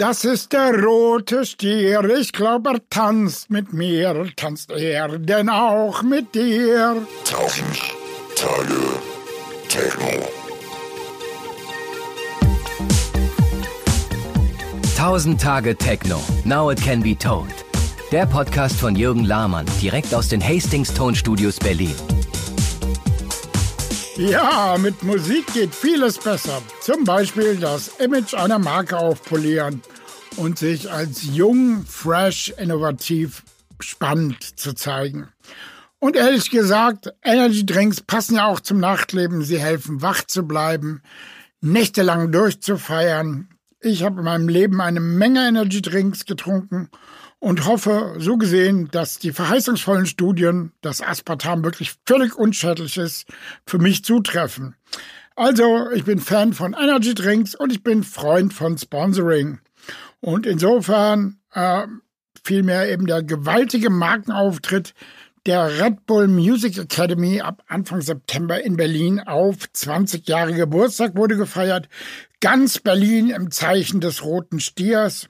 Das ist der rote Stier, ich glaub, er tanzt mit mir, tanzt er denn auch mit dir? Tausend Tage Techno. Tausend Tage Techno. Now it can be told. Der Podcast von Jürgen Lahmann, direkt aus den Hastings Tonstudios Berlin. Ja, mit Musik geht vieles besser. Zum Beispiel das Image einer Marke aufpolieren und sich als jung, fresh, innovativ, spannend zu zeigen. Und ehrlich gesagt, Energy Drinks passen ja auch zum Nachtleben. Sie helfen, wach zu bleiben, nächtelang durchzufeiern. Ich habe in meinem Leben eine Menge Energy Drinks getrunken und hoffe, so gesehen, dass die verheißungsvollen Studien, dass Aspartam wirklich völlig unschädlich ist, für mich zutreffen. Also, ich bin Fan von Energy Drinks und ich bin Freund von Sponsoring. Und insofern äh, vielmehr eben der gewaltige Markenauftritt der Red Bull Music Academy ab Anfang September in Berlin auf 20 Jahre Geburtstag wurde gefeiert. Ganz Berlin im Zeichen des roten Stiers.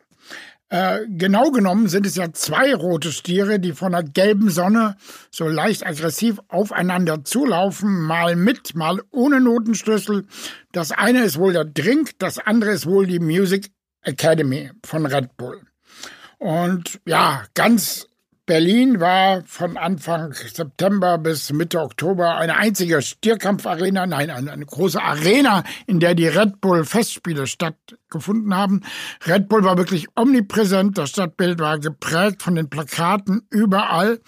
Äh, genau genommen sind es ja zwei rote Stiere, die von der gelben Sonne so leicht aggressiv aufeinander zulaufen, mal mit, mal ohne Notenschlüssel. Das eine ist wohl der Drink, das andere ist wohl die Music Academy von Red Bull. Und ja, ganz Berlin war von Anfang September bis Mitte Oktober eine einzige Stierkampfarena, nein, eine, eine, große Arena, in der die Red Bull Festspiele stattgefunden haben. Red Bull war wirklich omnipräsent, das Stadtbild war geprägt von den Plakaten überall.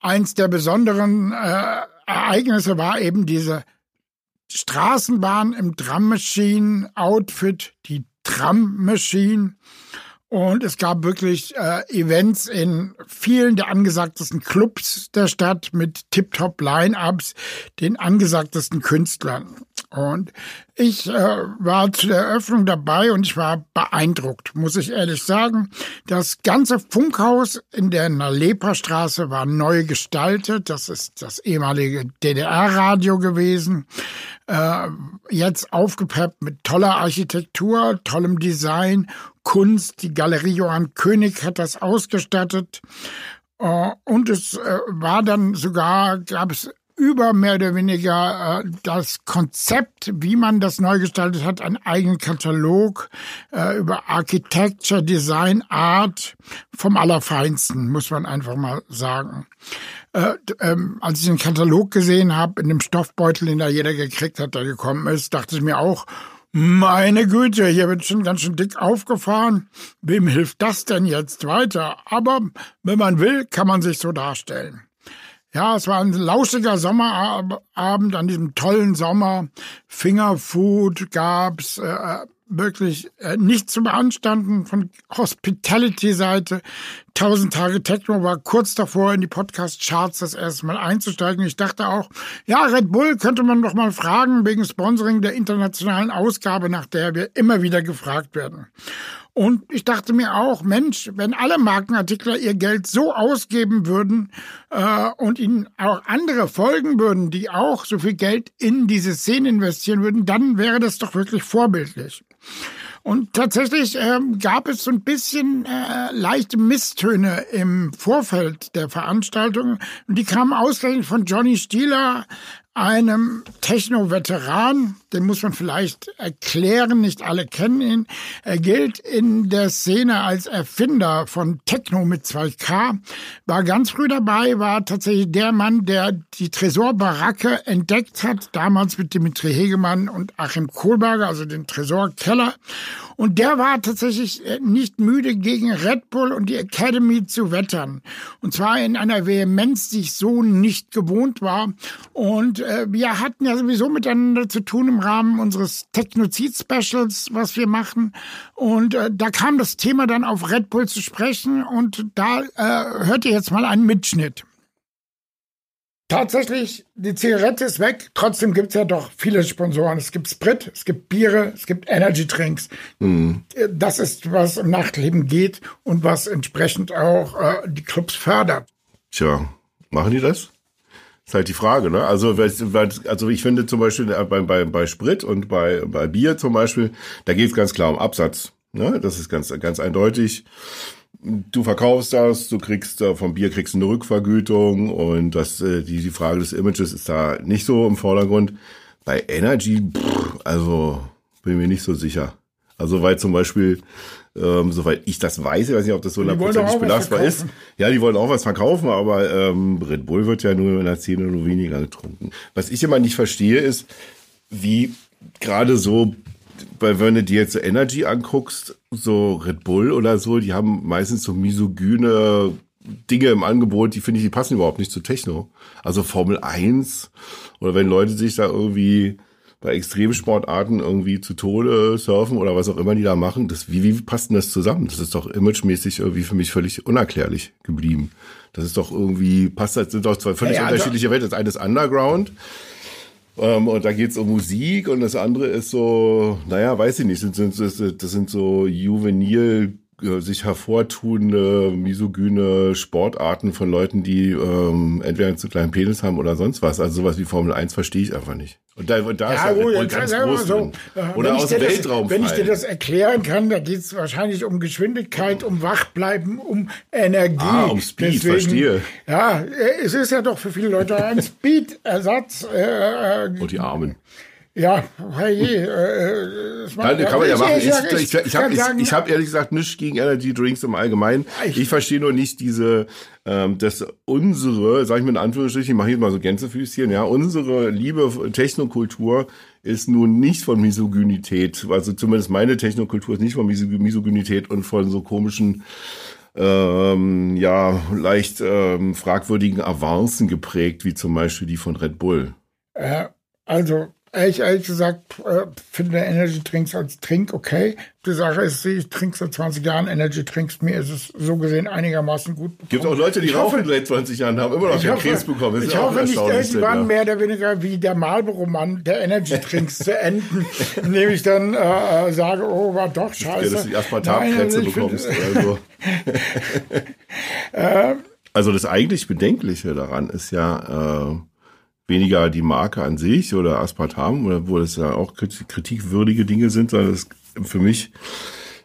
Eins der besonderen äh, Ereignisse war eben diese Straßenbahn im Drum Machine Outfit, die Tram Machine. Und es gab wirklich äh, Events in vielen der angesagtesten Clubs der Stadt mit tip-top Line-Ups, den angesagtesten Künstlern. Und ich äh, war zu der Eröffnung dabei und ich war beeindruckt, muss ich ehrlich sagen. Das ganze Funkhaus in der Nalepa-Straße war neu gestaltet. Das ist das ehemalige DDR-Radio gewesen. Äh, jetzt aufgepeppt mit toller Architektur, tollem Design, Kunst. Die Galerie Johann König hat das ausgestattet. Äh, und es äh, war dann sogar, gab es über mehr oder weniger äh, das Konzept, wie man das neu gestaltet hat, einen eigenen Katalog über Architecture, Design, Art vom Allerfeinsten, muss man einfach mal sagen. Äh, ähm, als ich den Katalog gesehen habe, in dem Stoffbeutel, den da jeder gekriegt hat, der gekommen ist, dachte ich mir auch, meine Güte, hier wird schon ganz schön dick aufgefahren. Wem hilft das denn jetzt weiter? Aber wenn man will, kann man sich so darstellen. Ja, es war ein lauschiger Sommerabend an diesem tollen Sommer. Fingerfood gab's, äh, wirklich äh, nicht zu beanstanden von Hospitality-Seite. Tausend Tage Techno war kurz davor, in die Podcast-Charts das erste Mal einzusteigen. Ich dachte auch, ja, Red Bull könnte man doch mal fragen wegen Sponsoring der internationalen Ausgabe, nach der wir immer wieder gefragt werden. Und ich dachte mir auch, Mensch, wenn alle Markenartikler ihr Geld so ausgeben würden äh, und ihnen auch andere folgen würden, die auch so viel Geld in diese Szene investieren würden, dann wäre das doch wirklich vorbildlich. Und tatsächlich äh, gab es so ein bisschen äh, leichte Misstöne im Vorfeld der Veranstaltung. Und die kamen ausgerechnet von Johnny Stieler, einem Techno-Veteran, den muss man vielleicht erklären, nicht alle kennen ihn. Er gilt in der Szene als Erfinder von Techno mit 2K, war ganz früh dabei, war tatsächlich der Mann, der die Tresorbaracke entdeckt hat, damals mit Dimitri Hegemann und Achim Kohlberger, also den Tresorkeller. Und der war tatsächlich äh, nicht müde, gegen Red Bull und die Academy zu wettern. Und zwar in einer Vehemenz, die ich so nicht gewohnt war. Und äh, wir hatten ja sowieso miteinander zu tun im Rahmen unseres Technozid-Specials, was wir machen. Und äh, da kam das Thema dann auf Red Bull zu sprechen und da äh, hört ihr jetzt mal einen Mitschnitt. Tatsächlich, die Zigarette ist weg. Trotzdem gibt es ja doch viele Sponsoren. Es gibt Sprit, es gibt Biere, es gibt Energy Drinks. Mhm. Das ist, was im Nachtleben geht und was entsprechend auch äh, die Clubs fördert. Tja, machen die das? Ist halt die Frage, ne? Also, also ich finde zum Beispiel äh, bei, bei, bei Sprit und bei, bei Bier zum Beispiel, da geht es ganz klar um Absatz. Ne? Das ist ganz, ganz eindeutig. Du verkaufst das, du kriegst äh, vom Bier kriegst eine Rückvergütung und das, äh, die, die Frage des Images ist da nicht so im Vordergrund. Bei Energy, pff, also bin mir nicht so sicher. Also weil zum Beispiel, ähm, soweit ich das weiß, ich weiß nicht, ob das so hundertprozentig belastbar ist. Ja, die wollen auch was verkaufen, aber ähm, Red Bull wird ja nur in der Szene nur weniger getrunken. Was ich immer nicht verstehe, ist, wie gerade so, weil wenn du dir jetzt so Energy anguckst, so Red Bull oder so, die haben meistens so misogyne Dinge im Angebot, die finde ich, die passen überhaupt nicht zu Techno. Also Formel 1 oder wenn Leute sich da irgendwie bei Extremsportarten irgendwie zu Tode surfen oder was auch immer die da machen, das, wie, wie passt denn das zusammen? Das ist doch imagemäßig irgendwie für mich völlig unerklärlich geblieben. Das ist doch irgendwie, passt das, sind doch zwei völlig Ja, also- unterschiedliche Welten. Das eine ist Underground. Ähm, und da geht's um Musik und das andere ist so, naja, weiß ich nicht, das sind, das sind so juvenil äh, sich hervortuende, misogyne Sportarten von Leuten, die ähm, entweder einen zu kleinen Penis haben oder sonst was. Also sowas wie Formel 1 verstehe ich einfach nicht. Und da, und da ist Ja, halt gut, ganz groß drin. äh, Oder aus dem das- Weltraum Wenn ich dir das erklären kann, da geht es wahrscheinlich um Geschwindigkeit, um Wachbleiben, um Energie. Ah, um Speed, verstehe. Ja, äh, es ist ja doch für viele Leute ein Speed-Ersatz. Äh, äh, Und die Armen. Ja, hey, äh, es macht- Kann, kann man ja machen. Ich, sag- ich, ich, habe ich, ich hab ehrlich gesagt nichts gegen Energy Drinks im Allgemeinen. Ich- Ich verstehe nur nicht diese, ähm, dass unsere, sag ich mal in Anführungsstrichen, ich mache jetzt mal so Gänsefüßchen, ja, unsere liebe Technokultur ist nun nicht von Misogynität, also zumindest meine Technokultur ist nicht von Misog- Misogynität und von so komischen ähm, ja, leicht ähm, fragwürdigen Avancen geprägt, wie zum Beispiel die von Red Bull. Äh, also, ehrlich, ehrlich gesagt, äh, finde Energy Drinks als Trink okay. Die Sache ist, ich trinke seit 20 Jahren Energy Drinks. Mir ist es so gesehen einigermaßen gut. Gibt auch Leute, die Ich rauchen hoffe- seit 20 Jahren, haben immer noch Ich keinen Krebs bekommen. Das ich hoffe nicht, waren ja. mehr oder weniger wie der Marlboro-Mann der Energy Drinks zu enden, indem ich dann äh, äh, sage, oh, war doch Ja, scheiße. dass du die Aspartamkrätze ich bekommst oder so. also das eigentlich Bedenkliche daran ist ja äh, weniger die Marke an sich oder Aspartam, oder wo das ja auch krit- kritikwürdige Dinge sind, sondern das für mich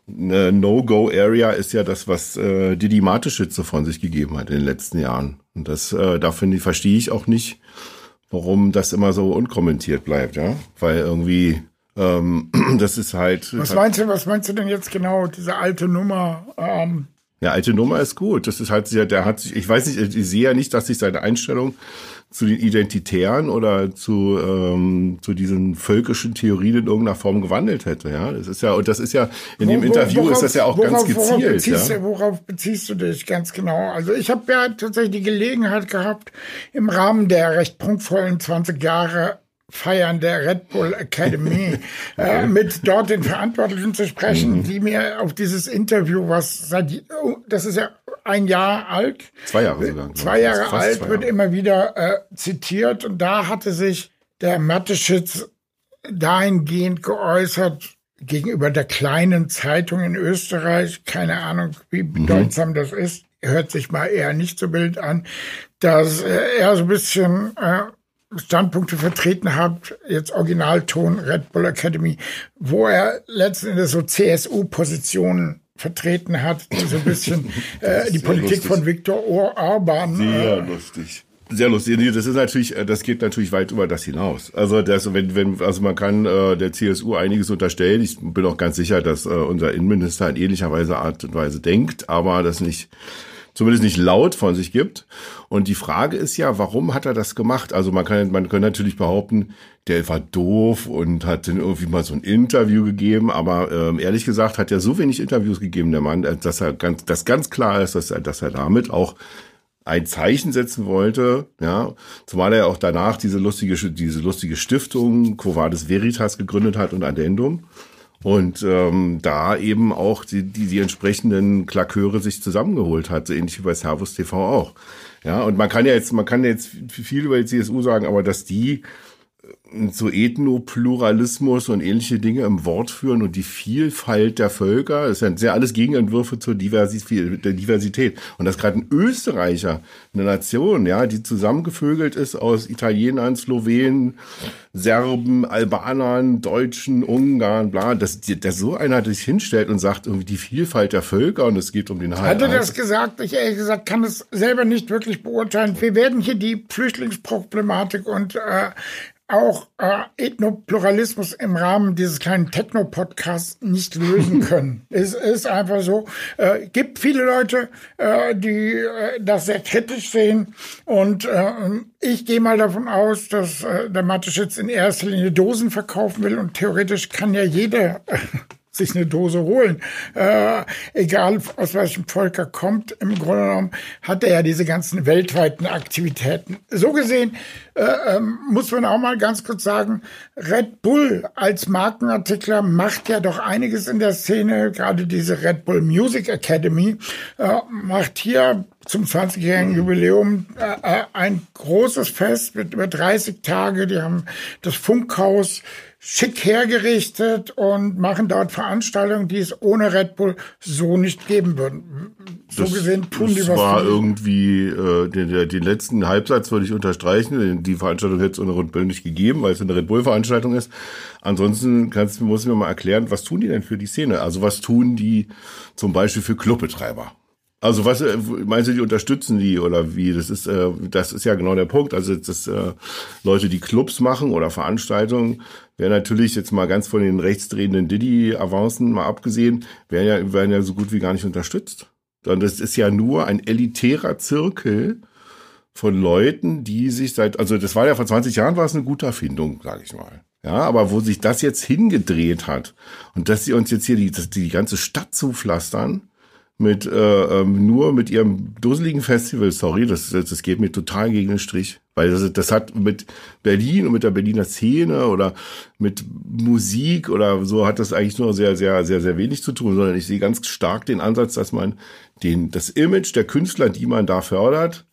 eine No-Go-Area ist ja das, was äh, Didi Mateschitze von sich gegeben hat in den letzten Jahren. Und das, äh, da finde ich, verstehe ich auch nicht, warum das immer so unkommentiert bleibt, ja. Weil irgendwie, ähm, das ist halt. Was meinst du, was meinst du denn jetzt genau, diese alte Nummer? Ähm, Ja, alte Nummer ist gut. Das ist halt der hat sich, ich weiß nicht, ich sehe ja nicht, dass sich seine Einstellung zu den Identitären oder zu, ähm, zu diesen völkischen Theorien in irgendeiner Form gewandelt hätte, ja. Das ist ja, und das ist ja, in dem Wo- Interview worauf- ist das ja auch worauf, ganz worauf gezielt, beziehst, ja. worauf beziehst du dich ganz genau? Also ich habe ja tatsächlich die Gelegenheit gehabt, im Rahmen der recht prunkvollen 20 Jahre Feiern der Red Bull Academy äh, mit dort den Verantwortlichen zu Mhm. sprechen, die mir auf dieses Interview, was seit, oh, das ist ja ein Jahr alt, Zwei Jahre sogar. zwei Jahre alt, zwei wird Jahre. immer wieder äh, zitiert. Und da hatte sich der Matteschitz dahingehend geäußert gegenüber der kleinen Zeitung in Österreich. Keine Ahnung, wie Mhm. bedeutsam das ist. Hört sich mal eher nicht so wild an, dass äh, er so ein bisschen äh, Standpunkte vertreten hat, jetzt Originalton Red Bull Academy, wo er letzten Endes so CSU-Positionen vertreten hat, die so ein bisschen äh, die Politik lustig. von Viktor Orban Sehr äh, lustig. Sehr lustig. Das ist natürlich, äh, das geht natürlich weit über das hinaus. Also das, wenn, wenn, also man kann äh, der CSU einiges unterstellen. Ich bin auch ganz sicher, dass äh, unser Innenminister in ähnlicher Weise Art und Weise denkt, aber das nicht zumindest nicht laut von sich gibt. Und die Frage ist ja, warum hat er das gemacht? Also man kann, man kann natürlich behaupten, der war doof und hat dann irgendwie mal so ein Interview gegeben, aber ähm, ehrlich gesagt hat er so wenig Interviews gegeben, der Mann, dass er ganz, dass ganz klar ist, dass er, dass er damit auch ein Zeichen setzen wollte, ja, zumal er auch danach diese lustige, diese lustige Stiftung Quo Vadis Veritas gegründet hat und Addendum und ähm, da eben auch die, die, die entsprechenden Klaköre sich zusammengeholt hat, so ähnlich wie bei Servus TV auch. Ja, und man kann ja jetzt, man kann jetzt viel über die CSU sagen, aber dass die so Ethnopluralismus und ähnliche Dinge im Wort führen und die Vielfalt der Völker. Das sind ja alles Gegenentwürfe zur Diversität. Und das gerade ein Österreicher, eine Nation, ja, die zusammengevögelt ist aus Italienern, Slowenen, Serben, Albanern, Deutschen, Ungarn, bla, dass, dass so einer sich hinstellt und sagt irgendwie die Vielfalt der Völker und es geht um den Heil. Hat er das gesagt? Ich ehrlich gesagt kann es selber nicht wirklich beurteilen. Wir werden hier die Flüchtlingsproblematik und äh, auch äh, Ethnopluralismus im Rahmen dieses kleinen Techno-Podcasts nicht lösen können. es ist einfach so. Äh, gibt viele Leute, äh, die äh, das sehr kritisch sehen. Und äh, ich gehe mal davon aus, dass äh, der Mateschitz in erster Linie Dosen verkaufen will. Und theoretisch kann ja jeder sich eine Dose holen. Äh, egal aus welchem Volk er kommt, im Grunde genommen hat er ja diese ganzen weltweiten Aktivitäten. So gesehen äh, ähm, muss man auch mal ganz kurz sagen, Red Bull als Markenartikler macht ja doch einiges in der Szene. Gerade diese Red Bull Music Academy äh, macht hier zum 20-jährigen Jubiläum äh, äh, ein großes Fest mit über 30 Tage. Die haben das Funkhaus schick hergerichtet und machen dort Veranstaltungen, die es ohne Red Bull so nicht geben würden. So das, gesehen tun die was. Das war irgendwie, äh, den, den letzten Halbsatz würde ich unterstreichen. Die Veranstaltung hätte es ohne Red Bull nicht gegeben, weil es eine Red Bull Veranstaltung ist. Ansonsten kannst, muss ich mir mal erklären, was tun die denn für die Szene? Also was tun die zum Beispiel für Clubbetreiber? Also was äh, meinst du, die unterstützen die oder wie? Das ist äh, das ist ja genau der Punkt. Also das äh, Leute, die Clubs machen oder Veranstaltungen, wäre natürlich jetzt mal ganz von den rechtsdrehenden Diddy-Avancen mal abgesehen, werden ja werden ja so gut wie gar nicht unterstützt. Sondern das ist ja nur ein elitärer Zirkel von Leuten, die sich seit also das war ja vor 20 Jahren war es eine gute Erfindung, sage ich mal. Ja, aber wo sich das jetzt hingedreht hat und dass sie uns jetzt hier die, die ganze Stadt zupflastern, mit äh, ähm, nur mit ihrem dusseligen Festival, sorry, das, das, geht mir total gegen den Strich. Weil das, das hat mit Berlin und mit der Berliner Szene oder mit Musik oder so hat das eigentlich nur sehr, sehr, sehr, sehr wenig zu tun, sondern ich sehe ganz stark den Ansatz, dass man den, das Image der Künstler, die man da fördert,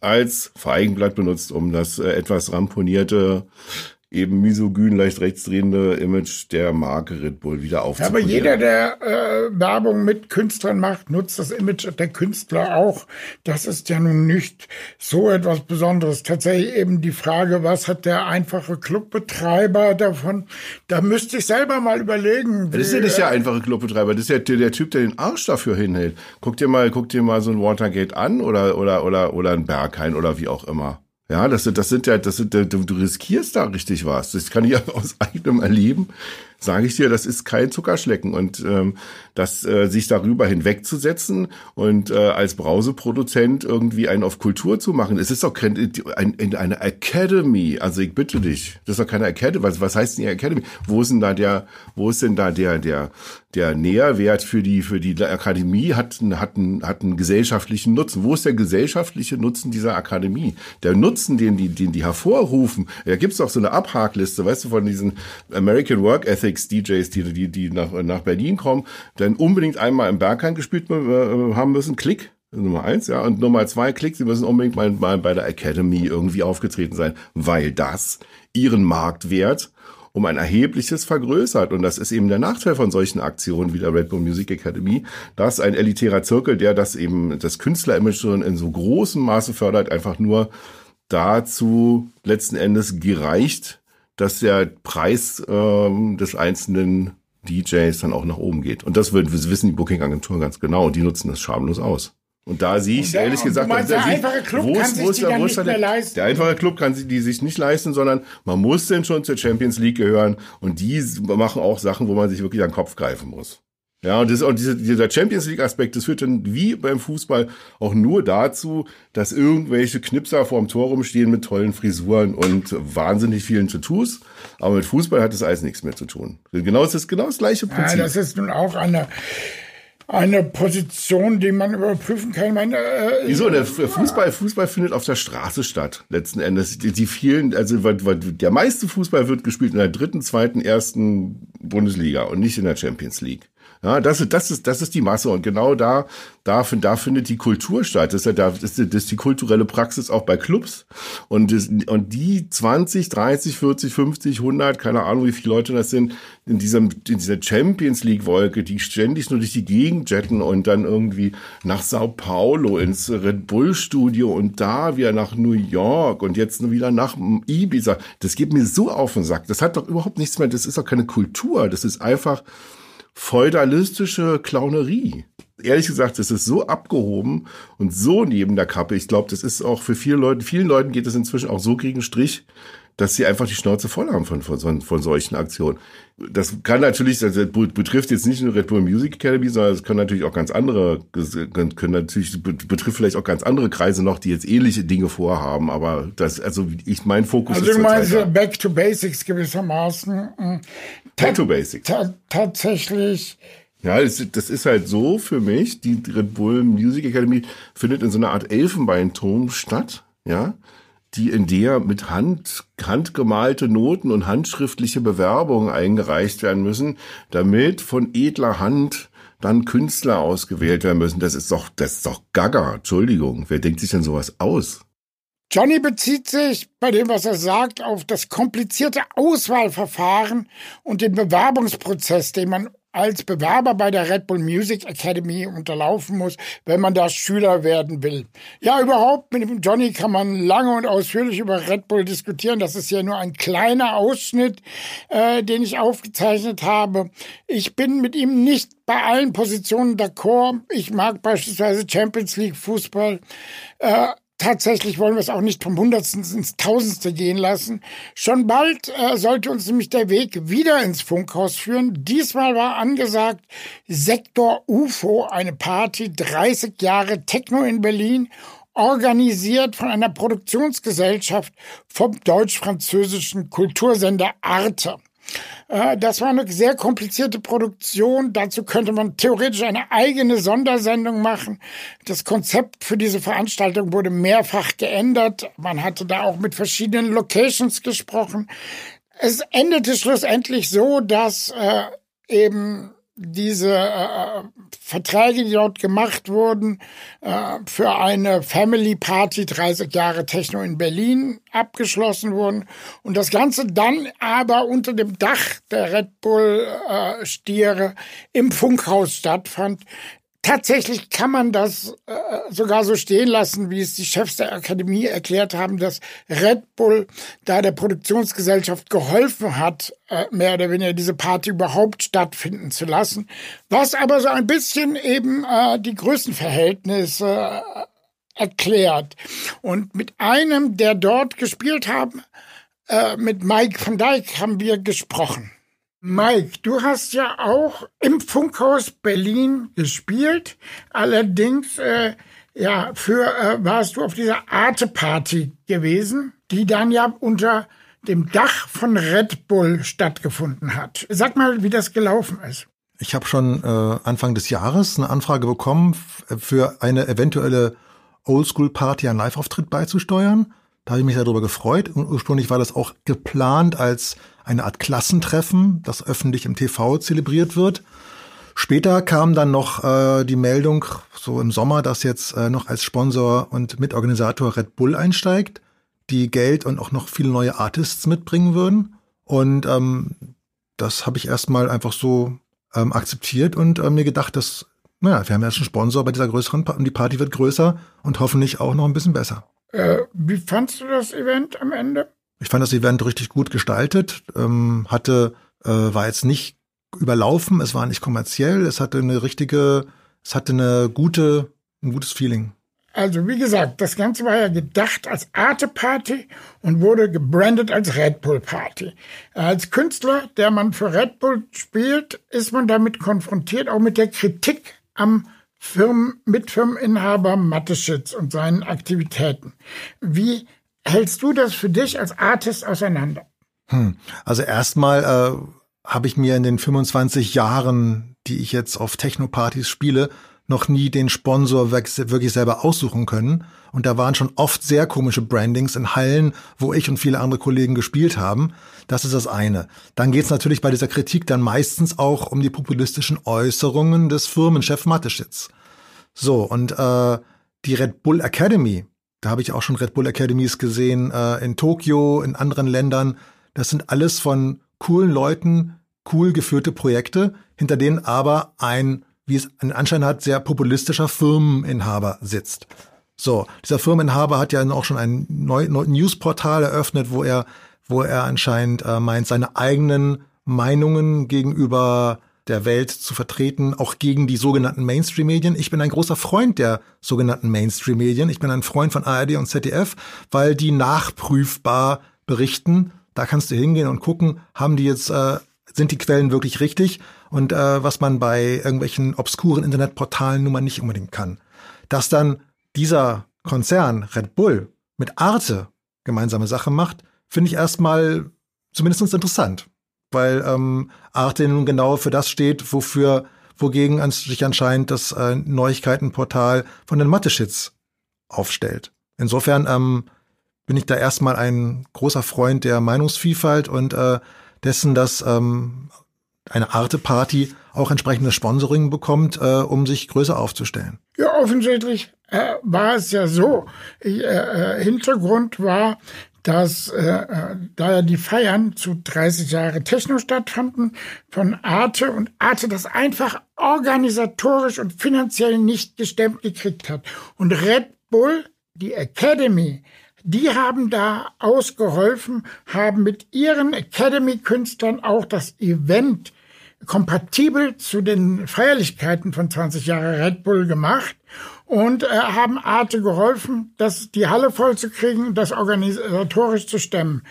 als Feigenblatt benutzt, um das äh, etwas ramponierte eben misogyn, leicht rechtsdrehende Image der Marke Red Bull wieder aufzubauen. aber jeder, der äh, Werbung mit Künstlern macht, nutzt das Image der Künstler auch. Das ist ja nun nicht so etwas Besonderes. Tatsächlich eben die Frage, was hat der einfache Clubbetreiber davon? Da müsste ich selber mal überlegen. Wie, das ist ja nicht der äh, einfache Clubbetreiber, das ist ja der, der Typ, der den Arsch dafür hinhält. Guck dir mal, guck dir mal so ein Watergate an oder, oder, oder, oder ein Berghain oder wie auch immer. Ja, das, das sind ja, das sind, du, du riskierst da richtig was. Das kann ich aus eigenem Erleben sage ich dir, das ist kein Zuckerschlecken und ähm, das äh, sich darüber hinwegzusetzen und äh, als Brauseproduzent irgendwie einen auf Kultur zu machen, es ist doch kein, ein, ein, eine Academy. Also ich bitte dich, das ist doch keine Academy. Was, was heißt denn die Academy? Wo ist denn da der, wo ist denn da der der der Nährwert für die für die Akademie hat hat einen, hat einen gesellschaftlichen Nutzen. Wo ist der gesellschaftliche Nutzen dieser Akademie? Der Nutzen, den die den die hervorrufen. Da gibt's doch so eine Abhakliste, weißt du, von diesen American Work Ethic DJs, die, die, die nach, nach Berlin kommen, dann unbedingt einmal im Berghain gespielt äh, haben müssen. Klick. Nummer eins, ja. Und Nummer zwei, Klick, sie müssen unbedingt mal, mal bei der Academy irgendwie aufgetreten sein, weil das ihren Marktwert um ein erhebliches vergrößert. Und das ist eben der Nachteil von solchen Aktionen wie der Red Bull Music Academy, dass ein elitärer Zirkel, der das eben das Künstlerimage in so großem Maße fördert, einfach nur dazu letzten Endes gereicht, dass der Preis ähm, des einzelnen DJs dann auch nach oben geht. Und das wird, wissen die Booking-Agenturen ganz genau und die nutzen das schamlos aus. Und da sehe ich, ehrlich gesagt, meinst, der einfache Club wo kann sich die dann nicht mehr leisten. Der einfache Club kann sie die sich nicht leisten, sondern man muss denn schon zur Champions League gehören und die machen auch Sachen, wo man sich wirklich an den Kopf greifen muss. Ja, und, das, und diese, dieser Champions League-Aspekt, das führt dann wie beim Fußball auch nur dazu, dass irgendwelche Knipser vorm Tor rumstehen mit tollen Frisuren und wahnsinnig vielen Tattoos. Aber mit Fußball hat das alles nichts mehr zu tun. Genau, das ist genau das gleiche Prinzip. Ja, das ist nun auch eine eine Position, die man überprüfen kann. Meine, äh, Wieso? Der Fußball, Fußball findet auf der Straße statt, letzten Endes. Die, die vielen, also der meiste Fußball wird gespielt in der dritten, zweiten, ersten Bundesliga und nicht in der Champions League. Ja, das, das ist, das ist die Masse und genau da, da, da findet die Kultur statt. Das ist ja da, das ist, das ist die kulturelle Praxis auch bei Clubs und das, und die 20, 30, 40, 50, 100, keine Ahnung, wie viele Leute das sind, in diesem, in dieser Champions League Wolke, die ständig nur durch die Gegend jetten und dann irgendwie nach Sao Paulo ins Red Bull Studio und da wieder nach New York und jetzt wieder nach Ibiza. Das geht mir so auf den Sack. Das hat doch überhaupt nichts mehr, das ist doch keine Kultur. Das ist einfach, feudalistische Clownerie. Ehrlich gesagt, das ist so abgehoben und so neben der Kappe. Ich glaube, das ist auch für viele Leute, vielen Leuten geht es inzwischen auch so gegen Strich, dass sie einfach die Schnauze voll haben von, von, von solchen Aktionen. Das kann natürlich, das betrifft jetzt nicht nur Red Bull Music Academy, sondern es können natürlich auch ganz andere, können natürlich, betrifft vielleicht auch ganz andere Kreise noch, die jetzt ähnliche Dinge vorhaben, aber das, also ich, mein Fokus also ist. Also du meinst Back to Basics gewissermaßen. Hm. Back to Basics. tatsächlich. Ja, das, das ist halt so für mich, die Red Bull Music Academy findet in so einer Art Elfenbeinturm statt, ja die in der mit Hand, handgemalte Noten und handschriftliche Bewerbungen eingereicht werden müssen, damit von edler Hand dann Künstler ausgewählt werden müssen. Das ist doch, das ist doch Gaga. Entschuldigung. Wer denkt sich denn sowas aus? Johnny bezieht sich bei dem, was er sagt, auf das komplizierte Auswahlverfahren und den Bewerbungsprozess, den man als Bewerber bei der Red Bull Music Academy unterlaufen muss, wenn man da Schüler werden will. Ja, überhaupt mit dem Johnny kann man lange und ausführlich über Red Bull diskutieren. Das ist ja nur ein kleiner Ausschnitt, äh, den ich aufgezeichnet habe. Ich bin mit ihm nicht bei allen Positionen d'accord. Ich mag beispielsweise Champions League Fußball. Äh, tatsächlich wollen wir es auch nicht vom Hundertsten ins Tausendste gehen lassen. Schon bald äh, sollte uns nämlich der Weg wieder ins Funkhaus führen. Diesmal war angesagt Sektor UFO, eine Party, 30 Jahre Techno in Berlin, organisiert von einer Produktionsgesellschaft vom deutsch-französischen Kultursender Arte. Äh, das war eine sehr komplizierte Produktion. Dazu könnte man theoretisch eine eigene Sondersendung machen. Das Konzept für diese Veranstaltung wurde mehrfach geändert. Man hatte da auch mit verschiedenen Locations gesprochen. Es endete schlussendlich so, dass äh, eben diese äh, Verträge, die dort gemacht wurden, äh, für eine Family Party 30 Jahre Techno in Berlin abgeschlossen wurden und das Ganze dann aber unter dem Dach der Red Bull äh, Stiere im Funkhaus stattfand. Tatsächlich kann man das äh, sogar so stehen lassen, wie es die Chefs der Akademie erklärt haben, dass Red Bull da der Produktionsgesellschaft geholfen hat, äh, mehr oder weniger diese Party überhaupt stattfinden zu lassen. Was aber so ein bisschen eben äh, die Größenverhältnisse äh, erklärt. Und mit einem, der dort gespielt haben, äh, mit Mike van Dijk haben wir gesprochen. Mike, du hast ja auch im Funkhaus Berlin gespielt. Allerdings, äh, ja, für äh, warst du auf dieser Arte-Party gewesen, die dann ja unter dem Dach von Red Bull stattgefunden hat. Sag mal, wie das gelaufen ist. Ich habe schon äh, Anfang des Jahres eine Anfrage bekommen, für eine eventuelle Oldschool-Party einen Live-Auftritt beizusteuern. Da habe ich mich darüber gefreut. Und ursprünglich war das auch geplant als eine Art Klassentreffen, das öffentlich im TV zelebriert wird. Später kam dann noch äh, die Meldung, so im Sommer, dass jetzt äh, noch als Sponsor und Mitorganisator Red Bull einsteigt, die Geld und auch noch viele neue Artists mitbringen würden. Und ähm, das habe ich erstmal einfach so ähm, akzeptiert und äh, mir gedacht, dass, naja, wir haben jetzt einen Sponsor bei dieser größeren Party und die Party wird größer und hoffentlich auch noch ein bisschen besser. Äh, wie fandst du das Event am Ende? Ich fand das Event richtig gut gestaltet, ähm, hatte, äh, war jetzt nicht überlaufen, es war nicht kommerziell, es hatte eine richtige, es hatte eine gute, ein gutes Feeling. Also wie gesagt, das Ganze war ja gedacht als Arte-Party und wurde gebrandet als Red Bull Party. Als Künstler, der man für Red Bull spielt, ist man damit konfrontiert, auch mit der Kritik am Firmen, Mitfirmeninhaber Matteschitz und seinen Aktivitäten. Wie hältst du das für dich als Artist auseinander? Hm. Also erstmal äh, habe ich mir in den 25 Jahren, die ich jetzt auf Techno-Partys spiele, noch nie den Sponsor wirklich selber aussuchen können. Und da waren schon oft sehr komische Brandings in Hallen, wo ich und viele andere Kollegen gespielt haben. Das ist das eine. Dann geht es natürlich bei dieser Kritik dann meistens auch um die populistischen Äußerungen des Firmenchef Mateschitz. So, und äh, die Red Bull Academy, da habe ich auch schon Red Bull Academies gesehen, äh, in Tokio, in anderen Ländern. Das sind alles von coolen Leuten, cool geführte Projekte, hinter denen aber ein wie es einen Anschein hat, sehr populistischer Firmeninhaber sitzt. So, dieser Firmeninhaber hat ja auch schon ein neu, neu Newsportal eröffnet, wo er, wo er anscheinend äh, meint, seine eigenen Meinungen gegenüber der Welt zu vertreten, auch gegen die sogenannten Mainstream-Medien. Ich bin ein großer Freund der sogenannten Mainstream-Medien. Ich bin ein Freund von ARD und ZDF, weil die nachprüfbar berichten. Da kannst du hingehen und gucken, haben die jetzt, äh, sind die Quellen wirklich richtig? und äh, was man bei irgendwelchen obskuren Internetportalen nun mal nicht unbedingt kann. Dass dann dieser Konzern Red Bull mit Arte gemeinsame Sache macht, finde ich erstmal zumindest interessant, weil ähm, Arte nun genau für das steht, wofür wogegen sich anscheinend das äh, Neuigkeitenportal von den Mathe-Shits aufstellt. Insofern ähm, bin ich da erstmal ein großer Freund der Meinungsvielfalt und äh, dessen, dass ähm, eine Arte-Party auch entsprechendes Sponsoring bekommt, äh, um sich größer aufzustellen. Ja, offensichtlich äh, war es ja so. Äh, äh Hintergrund war, dass äh, äh, da ja die Feiern zu 30 Jahre Techno stattfanden von Arte und Arte das einfach organisatorisch und finanziell nicht gestemmt gekriegt hat. Und Red Bull, die Academy, die haben da ausgeholfen, haben mit ihren Academy-Künstlern auch das Event kompatibel zu den Feierlichkeiten von 20 Jahre Red Bull gemacht und äh, haben Arte geholfen, das die Halle voll zu kriegen, das organisatorisch zu stemmen.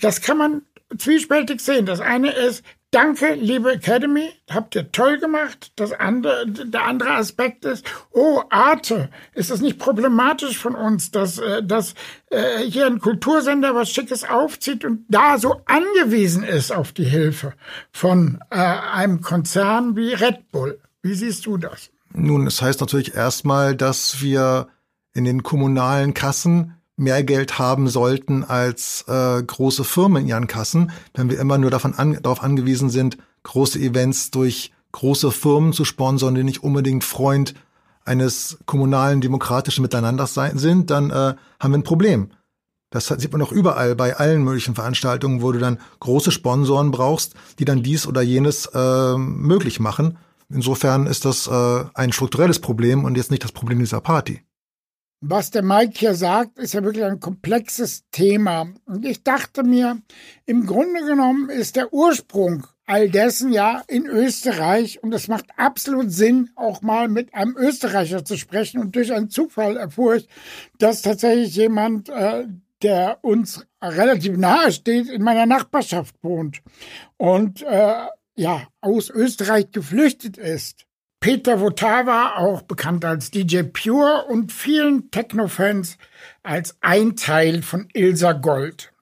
Das kann man zwiespältig sehen. Das eine ist, Danke, liebe Academy, habt ihr toll gemacht. Das andere, der andere Aspekt ist, oh, Arte, ist es nicht problematisch von uns, dass, äh, dass äh, hier ein Kultursender was Schickes aufzieht und da so angewiesen ist auf die Hilfe von äh, einem Konzern wie Red Bull? Wie siehst du das? Nun, es heißt natürlich erstmal, dass wir in den kommunalen Kassen mehr Geld haben sollten als äh, große Firmen in ihren Kassen, wenn wir immer nur davon an, darauf angewiesen sind, große Events durch große Firmen zu sponsern, die nicht unbedingt Freund eines kommunalen demokratischen Miteinanders sein, sind, dann äh, haben wir ein Problem. Das sieht man auch überall bei allen möglichen Veranstaltungen, wo du dann große Sponsoren brauchst, die dann dies oder jenes äh, möglich machen. Insofern ist das äh, ein strukturelles Problem und jetzt nicht das Problem dieser Party. Was der Mike hier sagt, ist ja wirklich ein komplexes Thema. Und ich dachte mir, im Grunde genommen ist der Ursprung all dessen ja in Österreich und es macht absolut Sinn, auch mal mit einem Österreicher zu sprechen. Und durch einen Zufall erfuhr ich, dass tatsächlich jemand, äh, der uns relativ nahe steht, in meiner Nachbarschaft wohnt und äh, ja aus Österreich geflüchtet ist. Peter Votava, auch bekannt als DJ Pure und vielen Techno-Fans als ein Teil von Ilsa Gold.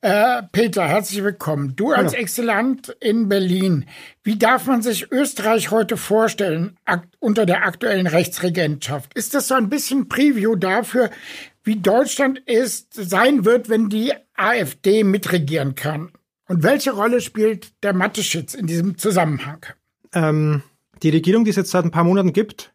Äh, Peter, herzlich willkommen. Du als Hallo. Exzellent in Berlin. Wie darf man sich Österreich heute vorstellen unter der aktuellen Rechtsregentschaft? Ist das so ein bisschen Preview dafür, wie Deutschland ist, sein wird, wenn die AfD mitregieren kann? Und welche Rolle spielt der Mathe-Schitz in diesem Zusammenhang? Ähm, die Regierung, die es jetzt seit ein paar Monaten gibt,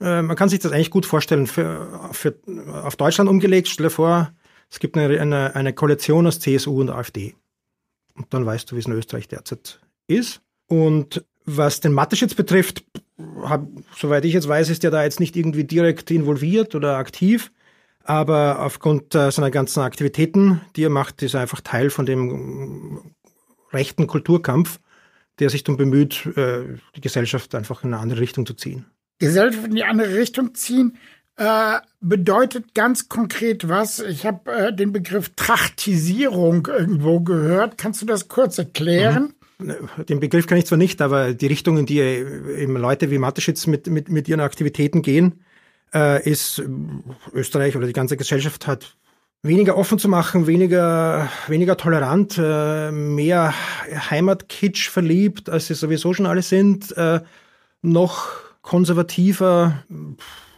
äh, man kann sich das eigentlich gut vorstellen. Für, für, auf Deutschland umgelegt, stelle vor, es gibt eine, eine, eine Koalition aus CSU und AfD. Und dann weißt du, wie es in Österreich derzeit ist. Und was den Mateschitz betrifft, hab, soweit ich jetzt weiß, ist er da jetzt nicht irgendwie direkt involviert oder aktiv. Aber aufgrund äh, seiner ganzen Aktivitäten, die er macht, ist er einfach Teil von dem rechten Kulturkampf, der sich darum bemüht, äh, die Gesellschaft einfach in eine andere Richtung zu ziehen. Gesellschaft in die andere Richtung ziehen äh, bedeutet ganz konkret was? Ich habe äh, den Begriff Trachtisierung irgendwo gehört. Kannst du das kurz erklären? Mhm. Den Begriff kann ich zwar nicht, aber die Richtung, in die eben Leute wie Mateschitz mit, mit, mit ihren Aktivitäten gehen, äh, ist Österreich oder die ganze Gesellschaft hat weniger offen zu machen, weniger, weniger tolerant, äh, mehr Heimatkitsch verliebt, als sie sowieso schon alle sind, äh, noch konservativer,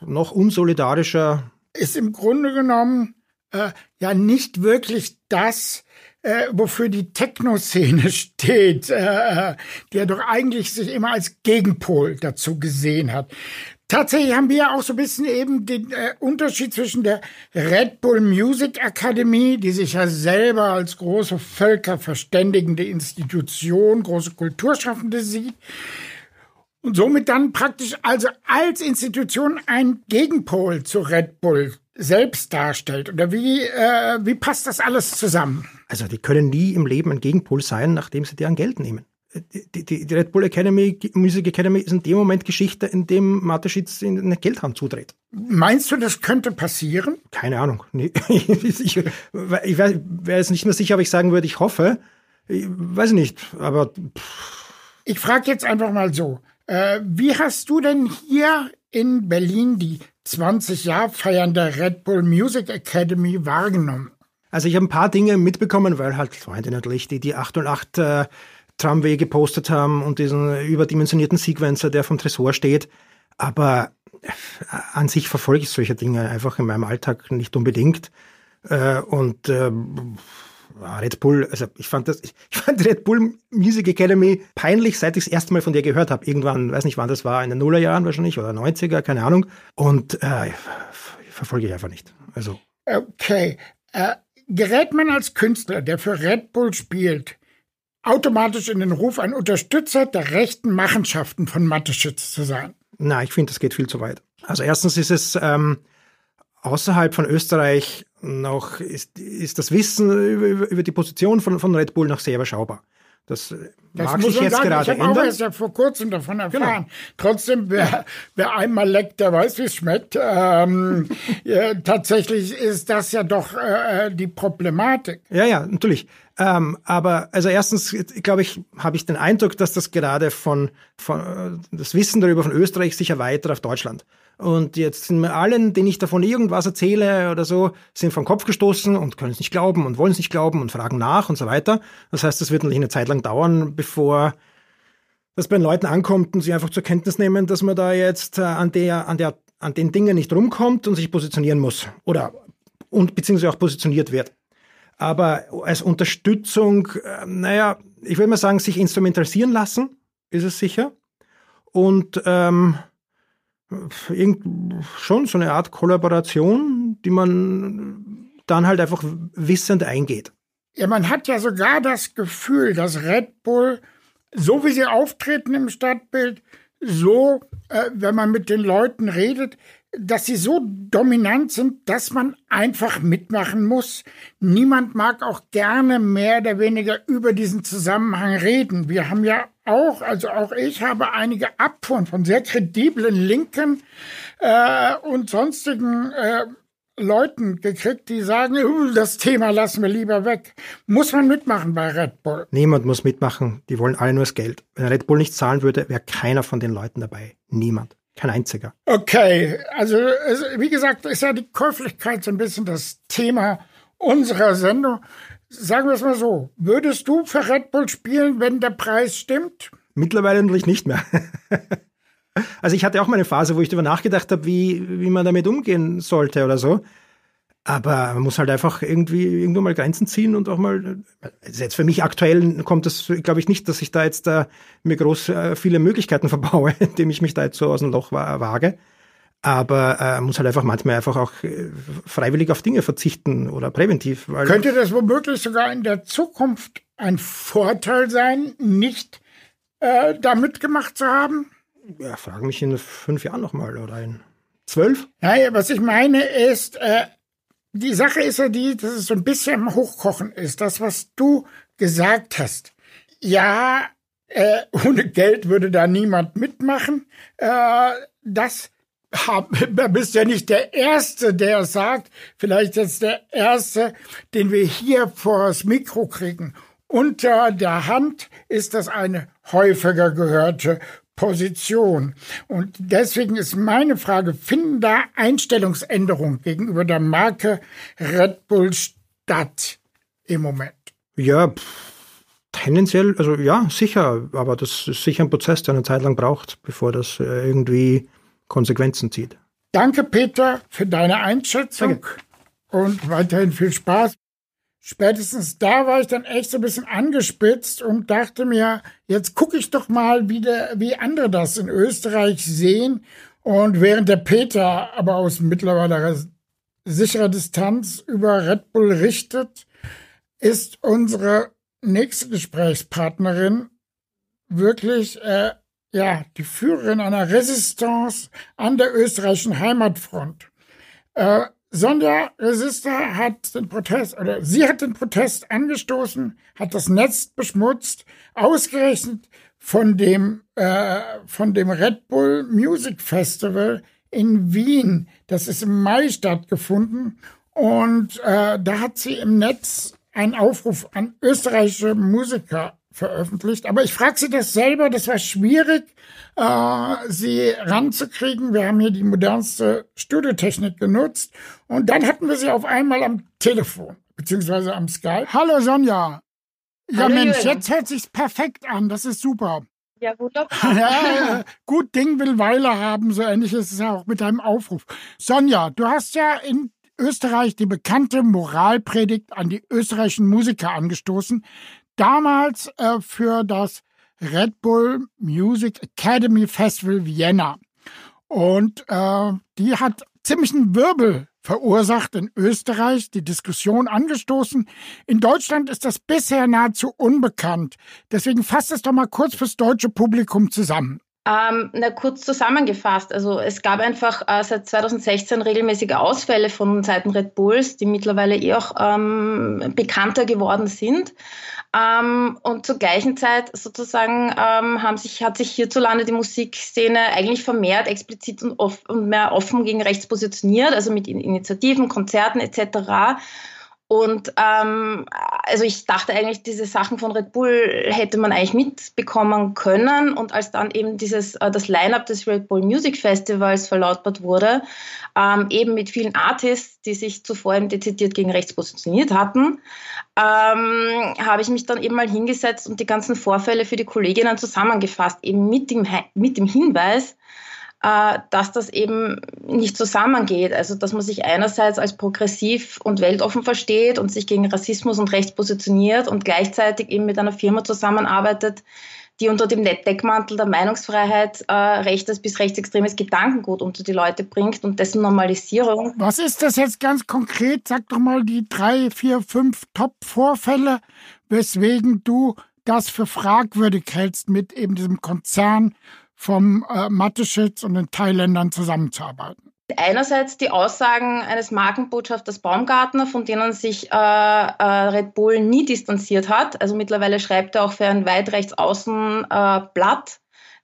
noch unsolidarischer. Ist im Grunde genommen äh, ja nicht wirklich das, äh, wofür die Techno-Szene steht, äh, ja doch eigentlich sich immer als Gegenpol dazu gesehen hat. Tatsächlich haben wir auch so ein bisschen eben den äh, Unterschied zwischen der Red Bull Music Academy, die sich ja selber als große völkerverständigende Institution, große Kulturschaffende sieht, und somit dann praktisch also als Institution ein Gegenpol zu Red Bull selbst darstellt. Oder wie, äh, wie passt das alles zusammen? Also die können nie im Leben ein Gegenpol sein, nachdem sie deren Geld nehmen. Die, die, die Red Bull Academy, Music Academy ist in dem Moment Geschichte, in dem Mateschitz in eine Geldhand zudreht. Meinst du, das könnte passieren? Keine Ahnung. ich, ich wäre jetzt nicht mehr sicher, ob ich sagen würde, ich hoffe. Ich weiß nicht, aber. Pff. Ich frage jetzt einfach mal so. Äh, wie hast du denn hier in Berlin die 20 Jahre feiern der Red Bull Music Academy wahrgenommen? Also ich habe ein paar Dinge mitbekommen, weil halt Freunde natürlich, die die 8 und 8 äh, Tramway gepostet haben und diesen überdimensionierten Sequencer, der vom Tresor steht. Aber äh, an sich verfolge ich solche Dinge einfach in meinem Alltag nicht unbedingt. Äh, und äh, Red Bull, also ich fand das, ich fand Red Bull Music Academy peinlich, seit ich das erste Mal von dir gehört habe. Irgendwann, weiß nicht wann das war, in den Nullerjahren wahrscheinlich oder 90er, keine Ahnung. Und äh, verfolge ich einfach nicht. Also. Okay. Äh, gerät man als Künstler, der für Red Bull spielt, automatisch in den Ruf, ein Unterstützer der rechten Machenschaften von Mateschitz zu sein? Na, ich finde, das geht viel zu weit. Also erstens ist es ähm, außerhalb von Österreich noch ist, ist das Wissen über, über die Position von, von Red Bull noch sehr überschaubar. Das, das mag sich jetzt sagen. gerade ich ändern. Ich habe erst ja vor kurzem davon erfahren. Genau. Trotzdem, wer, wer einmal leckt, der weiß, wie es schmeckt. Ähm, ja, tatsächlich ist das ja doch äh, die Problematik. Ja, ja, natürlich. Ähm, aber also erstens, glaube ich, habe ich den Eindruck, dass das gerade von, von äh, das Wissen darüber von Österreich sich erweitert auf Deutschland. Und jetzt sind mir allen, denen ich davon irgendwas erzähle oder so, sind vom Kopf gestoßen und können es nicht glauben und wollen es nicht glauben und fragen nach und so weiter. Das heißt, es wird natürlich eine Zeit lang dauern, bevor das bei den Leuten ankommt und sie einfach zur Kenntnis nehmen, dass man da jetzt äh, an der, an der, an den Dingen nicht rumkommt und sich positionieren muss. Oder und beziehungsweise auch positioniert wird. Aber als Unterstützung, äh, naja, ich würde mal sagen, sich instrumentalisieren lassen, ist es sicher. Und ähm, schon so eine Art Kollaboration, die man dann halt einfach wissend eingeht. Ja, man hat ja sogar das Gefühl, dass Red Bull, so wie sie auftreten im Stadtbild, so, äh, wenn man mit den Leuten redet, dass sie so dominant sind, dass man einfach mitmachen muss. Niemand mag auch gerne mehr oder weniger über diesen Zusammenhang reden. Wir haben ja auch, also auch ich habe einige Abfuhren von sehr krediblen Linken äh, und sonstigen äh, Leuten gekriegt, die sagen, das Thema lassen wir lieber weg. Muss man mitmachen bei Red Bull? Niemand muss mitmachen. Die wollen alle nur das Geld. Wenn Red Bull nicht zahlen würde, wäre keiner von den Leuten dabei. Niemand. Kein einziger. Okay, also wie gesagt, ist ja die Käuflichkeit so ein bisschen das Thema unserer Sendung. Sagen wir es mal so, würdest du für Red Bull spielen, wenn der Preis stimmt? Mittlerweile natürlich nicht mehr. also ich hatte auch mal eine Phase, wo ich darüber nachgedacht habe, wie, wie man damit umgehen sollte oder so. Aber man muss halt einfach irgendwie irgendwo mal Grenzen ziehen und auch mal, also jetzt für mich aktuell kommt das, glaube ich, nicht, dass ich da jetzt da mir groß äh, viele Möglichkeiten verbaue, indem ich mich da jetzt so aus dem Loch wage. Aber äh, muss halt einfach manchmal einfach auch äh, freiwillig auf Dinge verzichten oder präventiv. Könnte das womöglich sogar in der Zukunft ein Vorteil sein, nicht äh, da mitgemacht zu haben? Ja, frage mich in fünf Jahren nochmal oder in zwölf. Naja, was ich meine ist, äh, die Sache ist ja die, dass es so ein bisschen Hochkochen ist. Das, was du gesagt hast. Ja, äh, ohne Geld würde da niemand mitmachen. Äh, das hab, bist ja nicht der Erste, der sagt, vielleicht jetzt der Erste, den wir hier vors Mikro kriegen. Unter der Hand ist das eine häufiger gehörte Position. Und deswegen ist meine Frage, finden da Einstellungsänderungen gegenüber der Marke Red Bull statt im Moment? Ja, Tendenziell, also ja, sicher, aber das ist sicher ein Prozess, der eine Zeit lang braucht, bevor das äh, irgendwie Konsequenzen zieht. Danke, Peter, für deine Einschätzung Danke. und weiterhin viel Spaß. Spätestens da war ich dann echt so ein bisschen angespitzt und dachte mir, jetzt gucke ich doch mal, wie, der, wie andere das in Österreich sehen. Und während der Peter aber aus mittlerweile sicherer Distanz über Red Bull richtet, ist unsere nächste Gesprächspartnerin wirklich äh, ja die Führerin einer Resistance an der österreichischen Heimatfront. Äh, Sonja Resista hat den Protest, oder sie hat den Protest angestoßen, hat das Netz beschmutzt, ausgerechnet von dem, äh, von dem Red Bull Music Festival in Wien. Das ist im Mai stattgefunden. Und äh, da hat sie im Netz einen Aufruf an österreichische Musiker veröffentlicht. Aber ich frage sie das selber, das war schwierig, äh, sie ranzukriegen. Wir haben hier die modernste Studiotechnik genutzt. Und dann hatten wir sie auf einmal am Telefon, beziehungsweise am Skype. Hallo Sonja. Ja Hallo, Mensch, Jürgen. jetzt hört sich's perfekt an. Das ist super. Ja, wunderbar. Ja, gut Ding will Weile haben, so ähnlich ist es ja auch mit deinem Aufruf. Sonja, du hast ja in Österreich die bekannte Moralpredigt an die österreichischen Musiker angestoßen. Damals äh, für das Red Bull Music Academy Festival Vienna. Und äh, die hat ziemlichen Wirbel verursacht in Österreich, die Diskussion angestoßen. In Deutschland ist das bisher nahezu unbekannt. Deswegen fasst es doch mal kurz fürs deutsche Publikum zusammen. Ähm, na, kurz zusammengefasst. Also es gab einfach äh, seit 2016 regelmäßige Ausfälle von Seiten Red Bulls, die mittlerweile eh auch ähm, bekannter geworden sind. Ähm, und zur gleichen Zeit sozusagen ähm, haben sich, hat sich hierzulande die Musikszene eigentlich vermehrt explizit und, off und mehr offen gegen rechts positioniert, also mit In- Initiativen, Konzerten etc. Und ähm, also ich dachte eigentlich, diese Sachen von Red Bull hätte man eigentlich mitbekommen können. Und als dann eben dieses äh, das Line-up des Red Bull Music Festivals verlautbart wurde, ähm, eben mit vielen Artists, die sich zuvor eben dezidiert gegen rechts positioniert hatten, ähm, habe ich mich dann eben mal hingesetzt und die ganzen Vorfälle für die Kolleginnen zusammengefasst, eben mit dem, mit dem Hinweis, dass das eben nicht zusammengeht. Also dass man sich einerseits als progressiv und weltoffen versteht und sich gegen Rassismus und Rechts positioniert und gleichzeitig eben mit einer Firma zusammenarbeitet, die unter dem Deckmantel der Meinungsfreiheit äh, rechtes bis rechtsextremes Gedankengut unter die Leute bringt und dessen Normalisierung. Was ist das jetzt ganz konkret? Sag doch mal die drei, vier, fünf Top-Vorfälle, weswegen du das für fragwürdig hältst, mit eben diesem Konzern vom äh, Mateschitz und den Thailändern zusammenzuarbeiten. Einerseits die Aussagen eines Markenbotschafters Baumgartner, von denen sich äh, äh, Red Bull nie distanziert hat. Also mittlerweile schreibt er auch für ein weit rechts außen äh, Blatt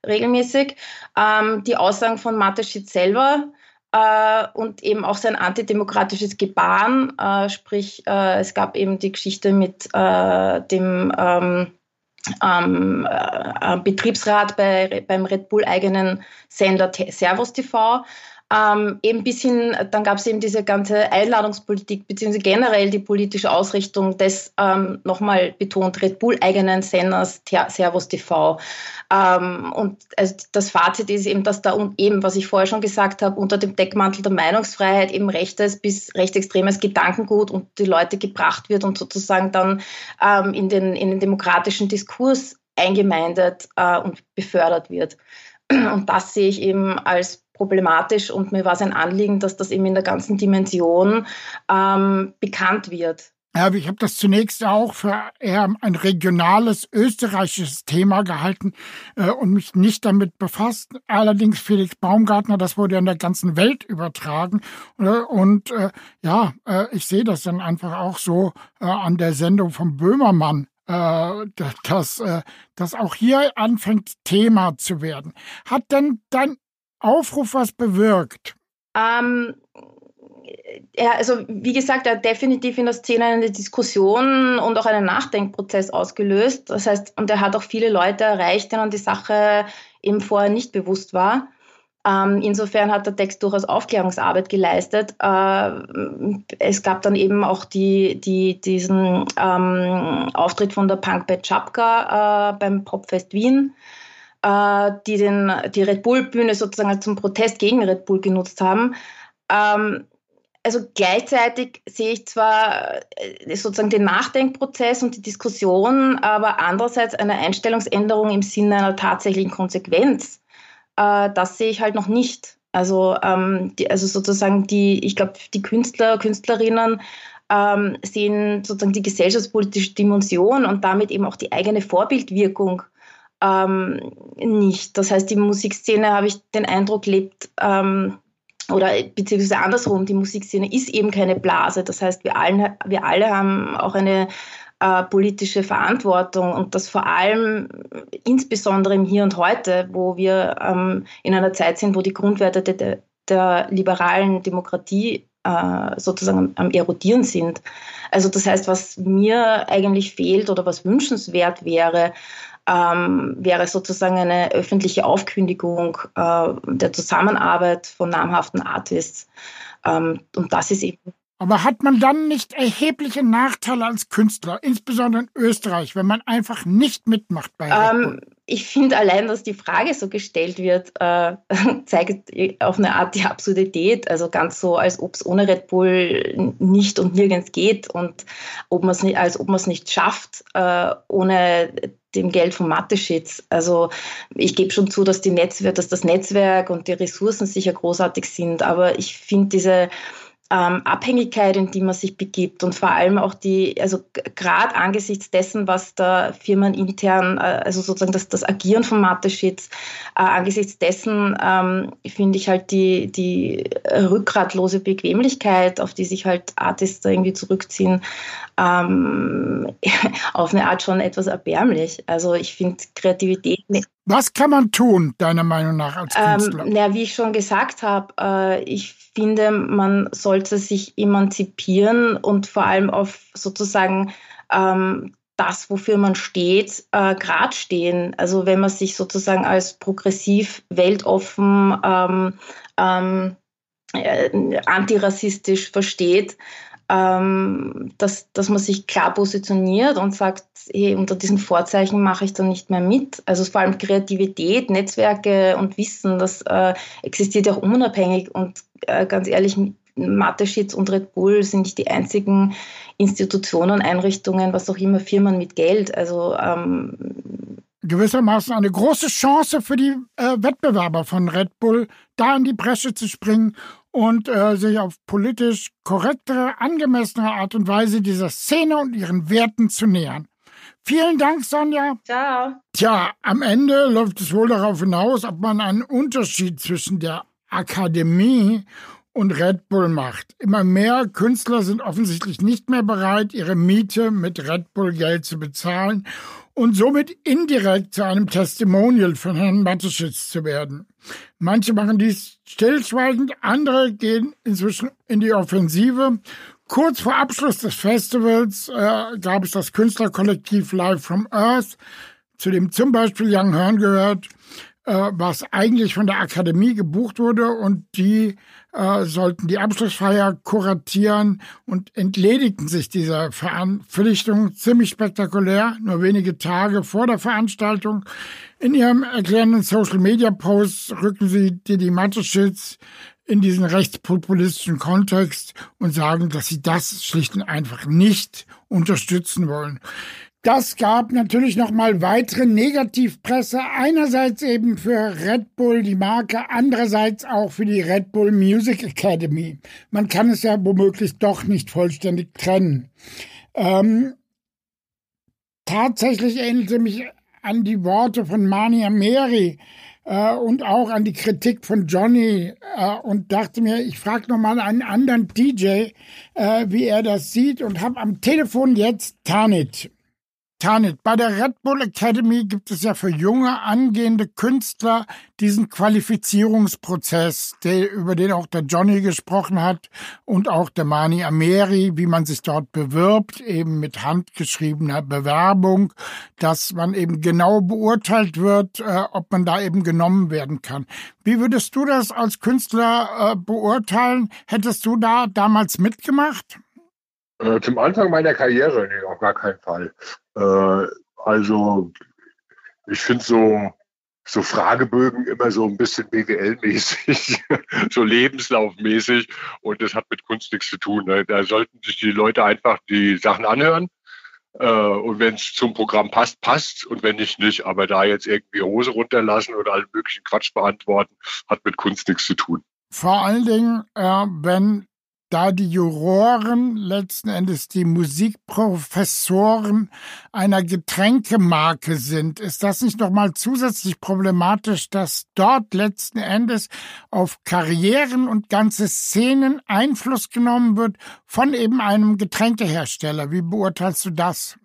regelmäßig. Ähm, die Aussagen von Mateschitz selber äh, und eben auch sein antidemokratisches Gebaren. Äh, sprich, äh, es gab eben die Geschichte mit dem ähm, ähm, äh, Betriebsrat bei, beim Red Bull eigenen Sender Servus TV. Ähm, eben bis hin, dann gab es eben diese ganze Einladungspolitik, beziehungsweise generell die politische Ausrichtung des, ähm, nochmal betont, Red Bull eigenen Senders Servus TV. Ähm, und also das Fazit ist eben, dass da eben, was ich vorher schon gesagt habe, unter dem Deckmantel der Meinungsfreiheit eben rechtes bis rechtsextremes Gedankengut und die Leute gebracht wird und sozusagen dann ähm, in, den, in den demokratischen Diskurs eingemeindet äh, und befördert wird. Und das sehe ich eben als problematisch und mir war es ein Anliegen, dass das eben in der ganzen Dimension ähm, bekannt wird. Ja, ich habe das zunächst auch für eher ein regionales österreichisches Thema gehalten äh, und mich nicht damit befasst. Allerdings Felix Baumgartner, das wurde ja in der ganzen Welt übertragen. Äh, und äh, ja, äh, ich sehe das dann einfach auch so äh, an der Sendung von Böhmermann, äh, dass das auch hier anfängt Thema zu werden. Hat denn dein Aufruf was bewirkt? Ähm, ja, also wie gesagt, er hat definitiv in der Szene eine Diskussion und auch einen Nachdenkprozess ausgelöst. Das heißt, und er hat auch viele Leute erreicht, denen die Sache eben vorher nicht bewusst war. Ähm, insofern hat der Text durchaus Aufklärungsarbeit geleistet. Äh, es gab dann eben auch die, die, diesen ähm, Auftritt von der Punkband Chapka äh, beim Popfest Wien, äh, die den, die Red Bull-Bühne sozusagen zum Protest gegen Red Bull genutzt haben. Ähm, also gleichzeitig sehe ich zwar äh, sozusagen den Nachdenkprozess und die Diskussion, aber andererseits eine Einstellungsänderung im Sinne einer tatsächlichen Konsequenz äh, das sehe ich halt noch nicht. Also, ähm, die, also sozusagen die, ich glaube, die Künstler, Künstlerinnen ähm, sehen sozusagen die gesellschaftspolitische Dimension und damit eben auch die eigene Vorbildwirkung ähm, nicht. Das heißt, die Musikszene, habe ich den Eindruck, lebt ähm, oder beziehungsweise andersrum, die Musikszene ist eben keine Blase. Das heißt, wir, allen, wir alle haben auch eine äh, politische Verantwortung und das vor allem insbesondere im Hier und Heute, wo wir ähm, in einer Zeit sind, wo die Grundwerte de, der liberalen Demokratie äh, sozusagen am erodieren sind. Also das heißt, was mir eigentlich fehlt oder was wünschenswert wäre, ähm, wäre sozusagen eine öffentliche Aufkündigung äh, der Zusammenarbeit von namhaften Artists. Ähm, und das ist eben aber hat man dann nicht erhebliche Nachteile als Künstler, insbesondere in Österreich, wenn man einfach nicht mitmacht bei ähm, Ich finde allein, dass die Frage so gestellt wird, äh, zeigt auf eine Art die Absurdität. Also ganz so, als ob es ohne Red Bull nicht und nirgends geht und ob man's nicht, als ob man es nicht schafft, äh, ohne dem Geld von Mathe-Shits. Also ich gebe schon zu, dass, die Netzwerk, dass das Netzwerk und die Ressourcen sicher großartig sind, aber ich finde diese ähm, Abhängigkeit, in die man sich begibt und vor allem auch die, also gerade angesichts dessen, was da Firmen intern, äh, also sozusagen das, das Agieren von Mathe-Sheets, äh, angesichts dessen ähm, finde ich halt die, die rückgratlose Bequemlichkeit, auf die sich halt Artists da irgendwie zurückziehen, ähm, auf eine Art schon etwas erbärmlich. Also ich finde Kreativität. Was kann man tun, deiner Meinung nach, als ähm, Künstler? Ähm, na, wie ich schon gesagt habe, äh, ich finde, man sollte sich emanzipieren und vor allem auf sozusagen ähm, das, wofür man steht, äh, grad stehen. Also wenn man sich sozusagen als progressiv, weltoffen, ähm, ähm, äh, antirassistisch versteht, ähm, dass, dass man sich klar positioniert und sagt, hey, unter diesen Vorzeichen mache ich dann nicht mehr mit. Also vor allem Kreativität, Netzwerke und Wissen, das äh, existiert ja auch unabhängig und äh, ganz ehrlich, Mathe-Sheets und Red Bull sind nicht die einzigen Institutionen, Einrichtungen, was auch immer, Firmen mit Geld. Also ähm, gewissermaßen eine große Chance für die äh, Wettbewerber von Red Bull, da in die Bresche zu springen und äh, sich auf politisch korrektere, angemessene Art und Weise dieser Szene und ihren Werten zu nähern. Vielen Dank, Sonja. Ciao. Tja, am Ende läuft es wohl darauf hinaus, ob man einen Unterschied zwischen der Akademie und Red Bull macht. Immer mehr Künstler sind offensichtlich nicht mehr bereit, ihre Miete mit Red Bull Geld zu bezahlen und somit indirekt zu einem Testimonial von Herrn Mateschitz zu werden. Manche machen dies stillschweigend, andere gehen inzwischen in die Offensive. Kurz vor Abschluss des Festivals äh, gab es das Künstlerkollektiv Live from Earth, zu dem zum Beispiel Young Hearn gehört, äh, was eigentlich von der Akademie gebucht wurde und die äh, sollten die Abschlussfeier kuratieren und entledigten sich dieser Verpflichtung ziemlich spektakulär, nur wenige Tage vor der Veranstaltung. In ihrem erklärenden Social-Media-Post rücken sie Didi Mateschitz in diesen rechtspopulistischen Kontext und sagen, dass sie das schlicht und einfach nicht unterstützen wollen. Das gab natürlich noch mal weitere Negativpresse. Einerseits eben für Red Bull die Marke, andererseits auch für die Red Bull Music Academy. Man kann es ja womöglich doch nicht vollständig trennen. Ähm, tatsächlich erinnerte mich an die Worte von Mania Mary äh, und auch an die Kritik von Johnny äh, und dachte mir, ich frage noch mal einen anderen DJ, äh, wie er das sieht und habe am Telefon jetzt Tanit. Tanit, bei der Red Bull Academy gibt es ja für junge angehende Künstler diesen Qualifizierungsprozess, der, über den auch der Johnny gesprochen hat und auch der Mani Ameri, wie man sich dort bewirbt, eben mit handgeschriebener Bewerbung, dass man eben genau beurteilt wird, äh, ob man da eben genommen werden kann. Wie würdest du das als Künstler äh, beurteilen? Hättest du da damals mitgemacht? Äh, zum Anfang meiner Karriere, nee, auf gar keinen Fall. Äh, also, ich finde so, so Fragebögen immer so ein bisschen BWL-mäßig, so lebenslaufmäßig und das hat mit Kunst nichts zu tun. Ne? Da sollten sich die Leute einfach die Sachen anhören äh, und wenn es zum Programm passt, passt und wenn nicht, nicht. Aber da jetzt irgendwie Hose runterlassen oder allen möglichen Quatsch beantworten, hat mit Kunst nichts zu tun. Vor allen Dingen, äh, wenn da die Juroren letzten Endes die Musikprofessoren einer Getränkemarke sind, ist das nicht nochmal zusätzlich problematisch, dass dort letzten Endes auf Karrieren und ganze Szenen Einfluss genommen wird von eben einem Getränkehersteller? Wie beurteilst du das?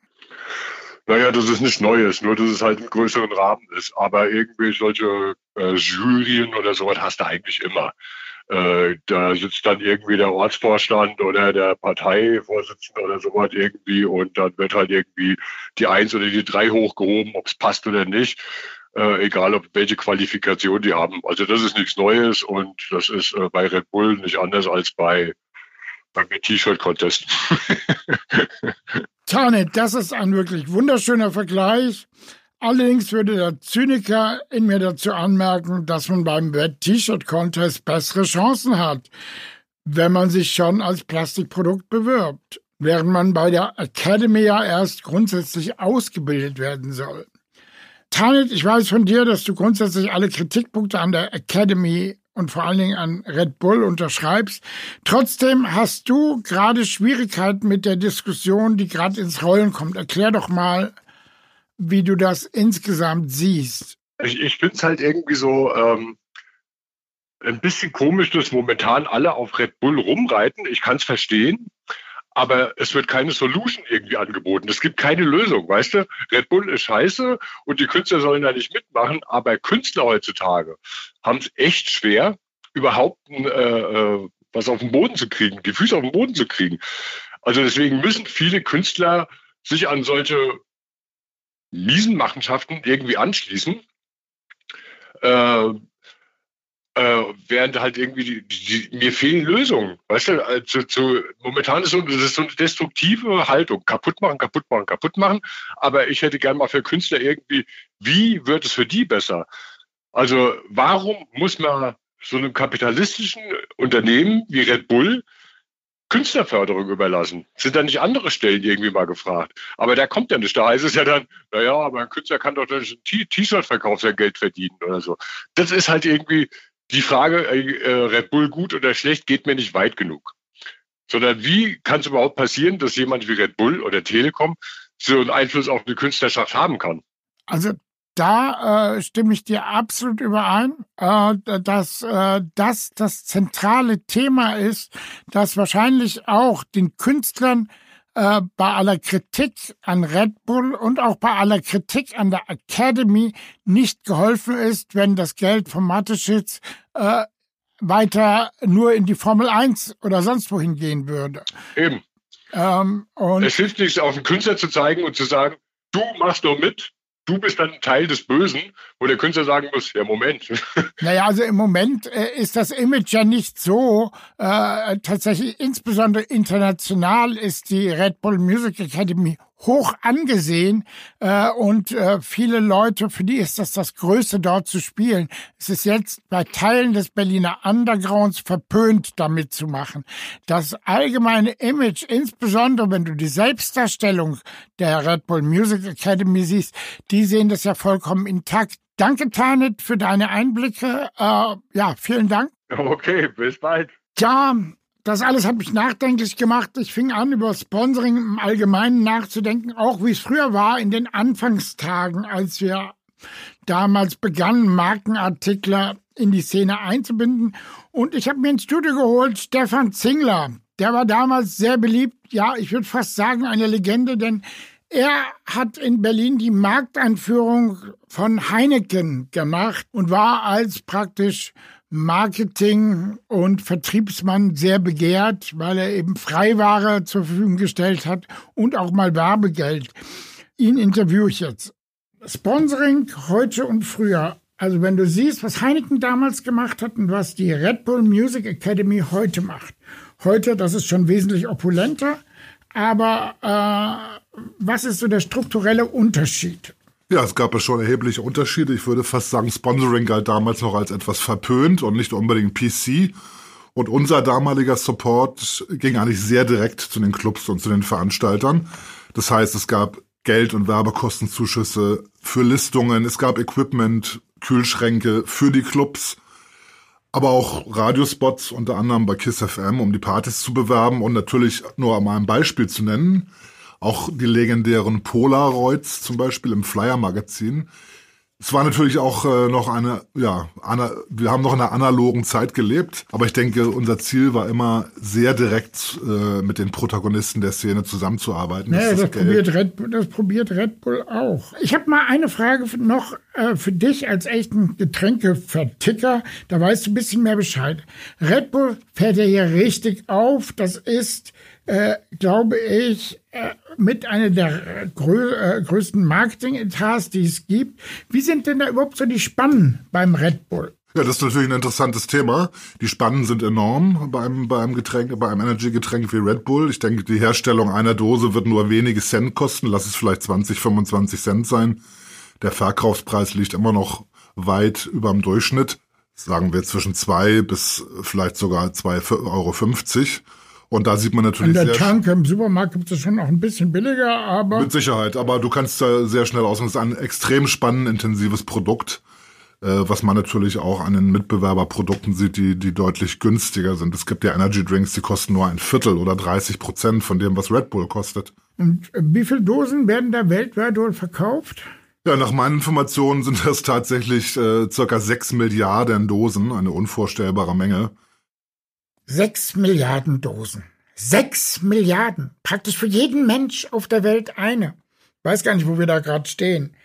Naja, das ist nicht Neues, nur dass es halt im größeren Rahmen ist. Aber irgendwie solche äh, Jurien oder sowas hast du eigentlich immer. Äh, da sitzt dann irgendwie der Ortsvorstand oder der Parteivorsitzende oder sowas irgendwie und dann wird halt irgendwie die Eins oder die Drei hochgehoben, ob es passt oder nicht. Äh, egal ob welche Qualifikation die haben. Also das ist nichts Neues und das ist äh, bei Red Bull nicht anders als bei beim T-Shirt-Contest. Tane, das ist ein wirklich wunderschöner Vergleich. Allerdings würde der Zyniker in mir dazu anmerken, dass man beim Wet T-Shirt Contest bessere Chancen hat, wenn man sich schon als Plastikprodukt bewirbt, während man bei der Academy ja erst grundsätzlich ausgebildet werden soll. Tanit, ich weiß von dir, dass du grundsätzlich alle Kritikpunkte an der Academy und vor allen Dingen an Red Bull unterschreibst. Trotzdem hast du gerade Schwierigkeiten mit der Diskussion, die gerade ins Rollen kommt. Erklär doch mal, wie du das insgesamt siehst. Ich, ich finde es halt irgendwie so ähm, ein bisschen komisch, dass momentan alle auf Red Bull rumreiten. Ich kann es verstehen, aber es wird keine Solution irgendwie angeboten. Es gibt keine Lösung, weißt du? Red Bull ist scheiße und die Künstler sollen da nicht mitmachen, aber Künstler heutzutage haben es echt schwer, überhaupt äh, äh, was auf den Boden zu kriegen, die Füße auf den Boden zu kriegen. Also deswegen müssen viele Künstler sich an solche miesen Machenschaften irgendwie anschließen. Äh, äh, während halt irgendwie die, die, mir fehlen Lösungen. Weißt du, also zu, momentan ist so, so eine destruktive Haltung. Kaputt machen, kaputt machen, kaputt machen. Aber ich hätte gern mal für Künstler irgendwie, wie wird es für die besser? Also warum muss man so einem kapitalistischen Unternehmen wie Red Bull Künstlerförderung überlassen. Sind da nicht andere Stellen irgendwie mal gefragt? Aber da kommt ja nicht. Da heißt es ja dann, naja, aber ein Künstler kann doch durch ein T-Shirt-Verkauf sein Geld verdienen oder so. Das ist halt irgendwie die Frage, äh, Red Bull gut oder schlecht, geht mir nicht weit genug. Sondern wie kann es überhaupt passieren, dass jemand wie Red Bull oder Telekom so einen Einfluss auf eine Künstlerschaft haben kann? Also da äh, stimme ich dir absolut überein, äh, dass äh, das das zentrale Thema ist, dass wahrscheinlich auch den Künstlern äh, bei aller Kritik an Red Bull und auch bei aller Kritik an der Academy nicht geholfen ist, wenn das Geld vom Mateschitz äh, weiter nur in die Formel 1 oder sonst wohin gehen würde. Eben. Ähm, und es hilft nichts, auf den Künstler zu zeigen und zu sagen, du machst nur mit, du bist dann Teil des Bösen, wo der Künstler sagen muss, ja, Moment. Naja, also im Moment äh, ist das Image ja nicht so. Äh, tatsächlich, insbesondere international ist die Red Bull Music Academy hoch angesehen äh, und äh, viele Leute, für die ist das das Größte, dort zu spielen. Es ist jetzt bei Teilen des Berliner Undergrounds verpönt, damit zu machen. Das allgemeine Image, insbesondere wenn du die Selbstdarstellung der Red Bull Music Academy siehst, die sehen das ja vollkommen intakt. Danke, Tanit, für deine Einblicke. Äh, ja, vielen Dank. Okay, bis bald. Ja, das alles hat mich nachdenklich gemacht. Ich fing an, über Sponsoring im Allgemeinen nachzudenken, auch wie es früher war in den Anfangstagen, als wir damals begannen, Markenartikler in die Szene einzubinden. Und ich habe mir ins Studio geholt Stefan Zingler. Der war damals sehr beliebt. Ja, ich würde fast sagen, eine Legende, denn Er hat in Berlin die Markteinführung von Heineken gemacht und war als praktisch Marketing- und Vertriebsmann sehr begehrt, weil er eben Freiware zur Verfügung gestellt hat und auch mal Werbegeld. Ihn interviewe ich jetzt. Sponsoring heute und früher. Also wenn du siehst, was Heineken damals gemacht hat und was die Red Bull Music Academy heute macht. Heute, das ist schon wesentlich opulenter, aber äh, was ist so der strukturelle Unterschied? Ja, es gab ja schon erhebliche Unterschiede. Ich würde fast sagen, Sponsoring galt damals noch als etwas verpönt und nicht unbedingt PC. Und unser damaliger Support ging eigentlich sehr direkt zu den Clubs und zu den Veranstaltern. Das heißt, es gab Geld- und Werbekostenzuschüsse für Listungen, es gab Equipment, Kühlschränke für die Clubs, aber auch Radiospots, unter anderem bei KISS FM, um die Partys zu bewerben und natürlich nur mal ein Beispiel zu nennen. Auch die legendären Polaroids zum Beispiel im Flyer-Magazin es war natürlich auch äh, noch eine, ja, ana, wir haben noch in einer analogen Zeit gelebt, aber ich denke, unser Ziel war immer sehr direkt äh, mit den Protagonisten der Szene zusammenzuarbeiten. Ja, das, das probiert Red, Bull, das probiert Red Bull auch. Ich habe mal eine Frage noch äh, für dich als echten Getränkeverticker. Da weißt du ein bisschen mehr Bescheid. Red Bull fährt ja hier richtig auf. Das ist äh, glaube ich, äh, mit einer der grö äh, größten Marketing-Etats, die es gibt. Wie sind denn da überhaupt so die Spannen beim Red Bull? Ja, das ist natürlich ein interessantes Thema. Die Spannen sind enorm beim, beim Getränk, bei einem Energy-Getränk wie Red Bull. Ich denke, die Herstellung einer Dose wird nur wenige Cent kosten. Lass es vielleicht 20, 25 Cent sein. Der Verkaufspreis liegt immer noch weit über dem Durchschnitt. Sagen wir zwischen zwei bis vielleicht sogar 2,50 Euro. Und da sieht man natürlich. An der Tanke im Supermarkt gibt es schon auch ein bisschen billiger, aber. Mit Sicherheit, aber du kannst da sehr schnell aus. Und es ist ein extrem spannend, intensives Produkt, äh, was man natürlich auch an den Mitbewerberprodukten sieht, die, die deutlich günstiger sind. Es gibt ja Energy Drinks, die kosten nur ein Viertel oder 30 Prozent von dem, was Red Bull kostet. Und wie viele Dosen werden da weltweit wohl verkauft? Ja, nach meinen Informationen sind das tatsächlich äh, circa sechs Milliarden Dosen, eine unvorstellbare Menge. Sechs Milliarden Dosen. Sechs Milliarden. Praktisch für jeden Mensch auf der Welt eine. Weiß gar nicht, wo wir da gerade stehen.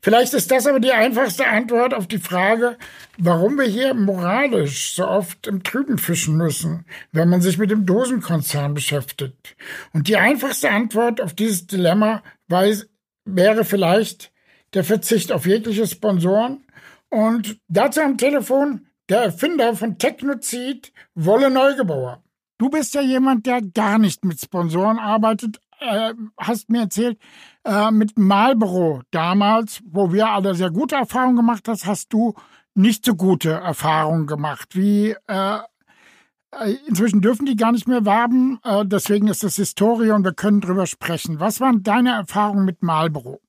Vielleicht ist das aber die einfachste Antwort auf die Frage, warum wir hier moralisch so oft im Trüben fischen müssen, wenn man sich mit dem Dosenkonzern beschäftigt. Und die einfachste Antwort auf dieses Dilemma weiß, wäre vielleicht der Verzicht auf jegliche Sponsoren. Und dazu am Telefon der Erfinder von Technozid, Wolle Neugebauer. Du bist ja jemand, der gar nicht mit Sponsoren arbeitet, äh, hast mir erzählt, äh, mit Marlboro damals, wo wir alle sehr gute Erfahrungen gemacht hast, hast du nicht so gute Erfahrungen gemacht. Wie äh, äh inzwischen dürfen die gar nicht mehr werben, äh, deswegen ist das Historie und wir können drüber sprechen. Was waren deine Erfahrungen mit Marlboro?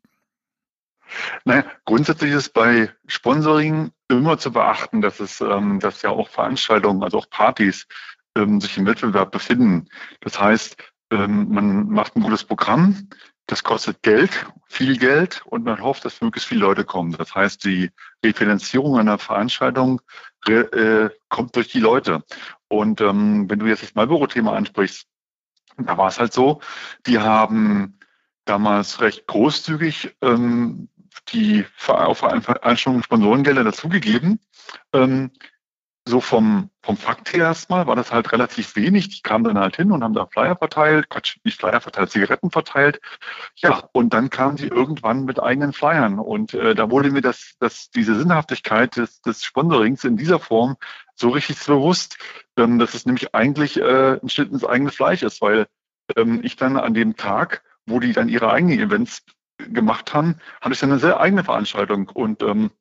Naja, grundsätzlich ist bei Sponsoring immer zu beachten, dass es, ähm, dass ja auch Veranstaltungen, also auch Partys, ähm, sich im Wettbewerb befinden. Das heißt, ähm, man macht ein gutes Programm, das kostet Geld, viel Geld und man hofft, dass möglichst viele Leute kommen. Das heißt, die Refinanzierung einer Veranstaltung äh, kommt durch die Leute. Und ähm, wenn du jetzt das Marlboro-Thema ansprichst, da war es halt so, die haben damals recht großzügig ähm, die Veranstaltungen Sponsorengelder dazugegeben. Ähm, so vom, vom Fakt her erstmal war das halt relativ wenig. Die kamen dann halt hin und haben da Flyer verteilt, Quatsch, nicht Flyer verteilt, Zigaretten verteilt. Ja, und dann kamen sie irgendwann mit eigenen Flyern. Und äh, da wurde mir das, das, diese Sinnhaftigkeit des, des Sponsorings in dieser Form so richtig bewusst, ähm, dass es nämlich eigentlich äh, ein Schnitt ins eigene Fleisch ist, weil ähm, ich dann an dem Tag, wo die dann ihre eigenen Events gemacht haben, hatte ich dann eine sehr eigene Veranstaltung. Und ähm,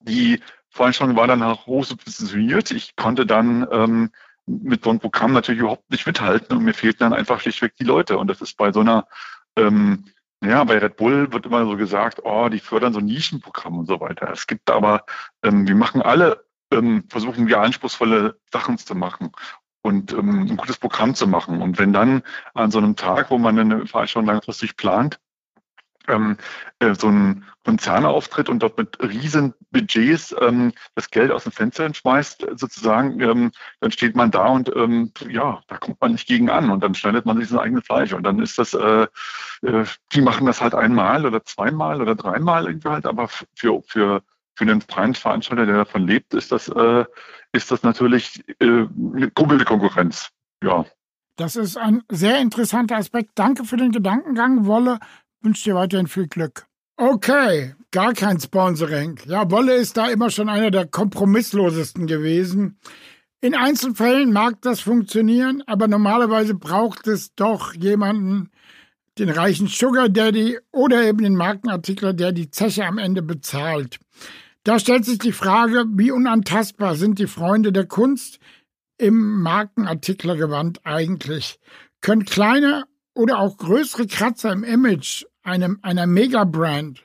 die Veranstaltung war dann auch hoch subventioniert. Ich konnte dann ähm, mit so einem Programm natürlich überhaupt nicht mithalten und mir fehlten dann einfach schlichtweg die Leute. Und das ist bei so einer, ähm, ja, bei Red Bull wird immer so gesagt, oh, die fördern so Nischenprogramme und so weiter. Es gibt aber, ähm, wir machen alle, ähm, versuchen wir anspruchsvolle Sachen zu machen und ähm, ein gutes Programm zu machen. Und wenn dann an so einem Tag, wo man eine Veranstaltung langfristig plant, ähm, äh, so ein Konzernauftritt und dort mit riesen Budgets ähm, das Geld aus dem Fenster schmeißt, sozusagen, ähm, dann steht man da und ähm, ja, da kommt man nicht gegen an und dann schneidet man sich sein eigenes Fleisch und dann ist das, äh, äh, die machen das halt einmal oder zweimal oder dreimal irgendwie halt, aber für, für, für einen freien Veranstalter, der davon lebt, ist das, äh, ist das natürlich äh, eine Konkurrenz. Ja. Das ist ein sehr interessanter Aspekt. Danke für den Gedankengang, Wolle. Wünsche dir weiterhin viel Glück. Okay, gar kein Sponsoring. Ja, Wolle ist da immer schon einer der kompromisslosesten gewesen. In Einzelfällen mag das funktionieren, aber normalerweise braucht es doch jemanden, den reichen Sugar Daddy oder eben den Markenartikler, der die Zeche am Ende bezahlt. Da stellt sich die Frage, wie unantastbar sind die Freunde der Kunst im Markenartiklergewand eigentlich? Können kleine oder auch größere Kratzer im Image einem, einer Megabrand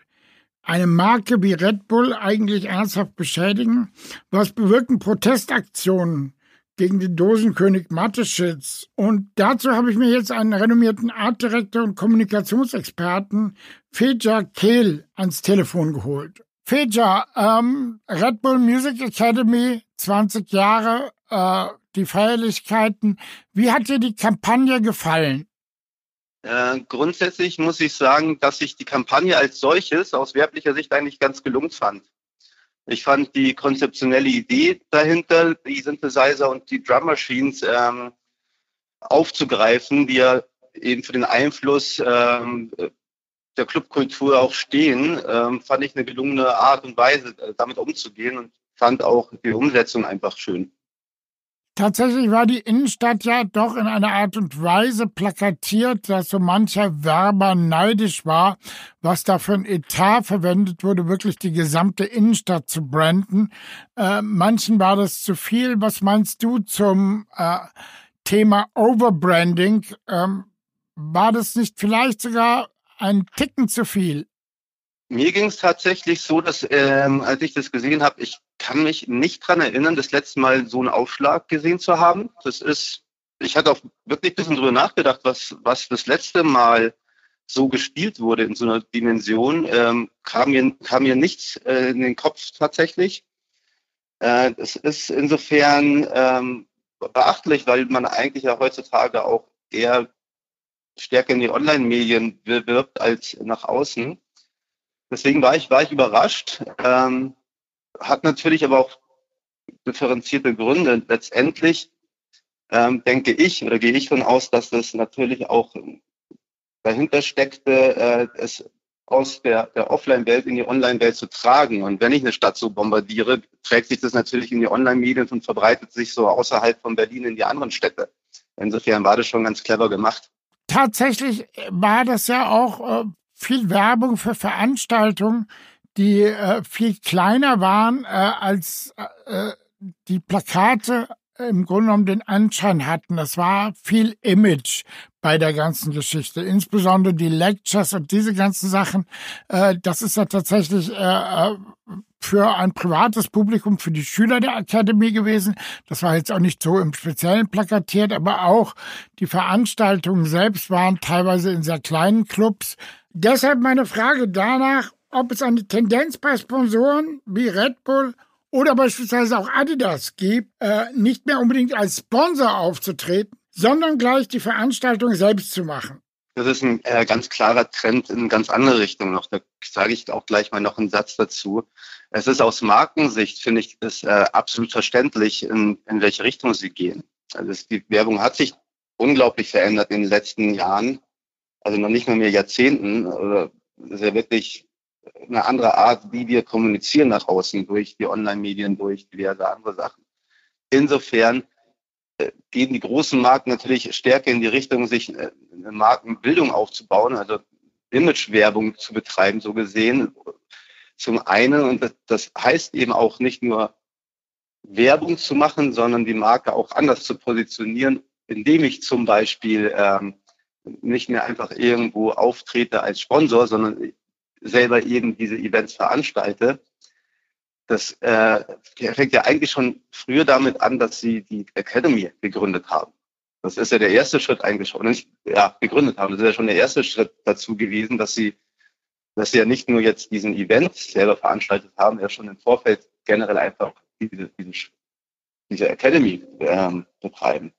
eine Marke wie Red Bull eigentlich ernsthaft beschädigen? Was bewirken Protestaktionen gegen den Dosenkönig Mateschitz? Und dazu habe ich mir jetzt einen renommierten Artdirektor und Kommunikationsexperten, Feja Kehl, ans Telefon geholt. Feja, ähm, Red Bull Music Academy, 20 Jahre, äh, die Feierlichkeiten. Wie hat dir die Kampagne gefallen? Äh, grundsätzlich muss ich sagen, dass ich die Kampagne als solches aus werblicher Sicht eigentlich ganz gelungen fand. Ich fand die konzeptionelle Idee dahinter, die Synthesizer und die Drum Machines ähm, aufzugreifen, die ja eben für den Einfluss ähm, der Clubkultur auch stehen, ähm, fand ich eine gelungene Art und Weise, äh, damit umzugehen und fand auch die Umsetzung einfach schön. Tatsächlich war die Innenstadt ja doch in einer Art und Weise plakatiert, dass so mancher Werber neidisch war, was da für ein Etat verwendet wurde, wirklich die gesamte Innenstadt zu branden. Äh, manchen war das zu viel. Was meinst du zum äh, Thema Overbranding? Ähm, war das nicht vielleicht sogar ein Ticken zu viel? Mir ging es tatsächlich so, dass ähm, als ich das gesehen habe, ich kann mich nicht dran erinnern, das letzte Mal so einen Aufschlag gesehen zu haben. Das ist, ich hatte auch wirklich ein bisschen drüber nachgedacht, was, was das letzte Mal so gespielt wurde in so einer Dimension, ähm, kam, mir, kam mir nichts äh, in den Kopf tatsächlich. Äh, das ist insofern ähm, beachtlich, weil man eigentlich ja heutzutage auch eher stärker in die Online-Medien wirbt als nach außen. Deswegen war ich, war ich überrascht. Ähm, hat natürlich aber auch differenzierte Gründe. Letztendlich ähm, denke ich oder gehe ich von aus, dass das natürlich auch dahinter steckte, äh, es aus der, der Offline-Welt in die Online-Welt zu tragen. Und wenn ich eine Stadt so bombardiere, trägt sich das natürlich in die Online-Medien und verbreitet sich so außerhalb von Berlin in die anderen Städte. Insofern war das schon ganz clever gemacht. Tatsächlich war das ja auch äh, viel Werbung für Veranstaltungen, die äh, viel kleiner waren äh, als äh, die Plakate im Grunde genommen den Anschein hatten. Das war viel Image bei der ganzen Geschichte. Insbesondere die Lectures und diese ganzen Sachen. Äh, das ist ja tatsächlich äh, äh, für ein privates Publikum, für die Schüler der Academy gewesen. Das war jetzt auch nicht so im Speziellen plakatiert, aber auch die Veranstaltungen selbst waren teilweise in sehr kleinen Clubs. Deshalb meine Frage danach, ob es eine Tendenz bei Sponsoren wie Red Bull oder beispielsweise auch Adidas gibt, äh, nicht mehr unbedingt als Sponsor aufzutreten, sondern gleich die Veranstaltung selbst zu machen. Das ist ein äh, ganz klarer Trend in ganz andere Richtung noch. Da sage ich auch gleich mal noch einen Satz dazu. Es ist aus Markensicht, finde ich, ist äh, absolut verständlich, in, in welche Richtung sie gehen. Also es, die Werbung hat sich unglaublich verändert in den letzten Jahren, also noch nicht mal mehr Jahrzehnten. Oder ist ja wirklich eine andere Art, wie wir kommunizieren nach außen durch die Online-Medien, durch diverse andere Sachen. Insofern äh, gehen die großen Marken natürlich stärker in die Richtung, sich äh, eine Markenbildung aufzubauen, also Imagewerbung zu betreiben, so gesehen. Zum einen, und das heißt eben auch nicht nur Werbung zu machen, sondern die Marke auch anders zu positionieren, indem ich zum Beispiel ähm, nicht mehr einfach irgendwo auftrete als Sponsor, sondern selber eben diese Events veranstalte. Das äh, fängt ja eigentlich schon früher damit an, dass sie die Academy gegründet haben. Das ist ja der erste Schritt eigentlich schon, nicht ja, gegründet haben. Das ist ja schon der erste Schritt dazu gewesen, dass sie dass sie ja nicht nur jetzt diesen Event selber veranstaltet haben, ja schon im Vorfeld generell einfach diese, diese, diese Academy ähm, betreiben.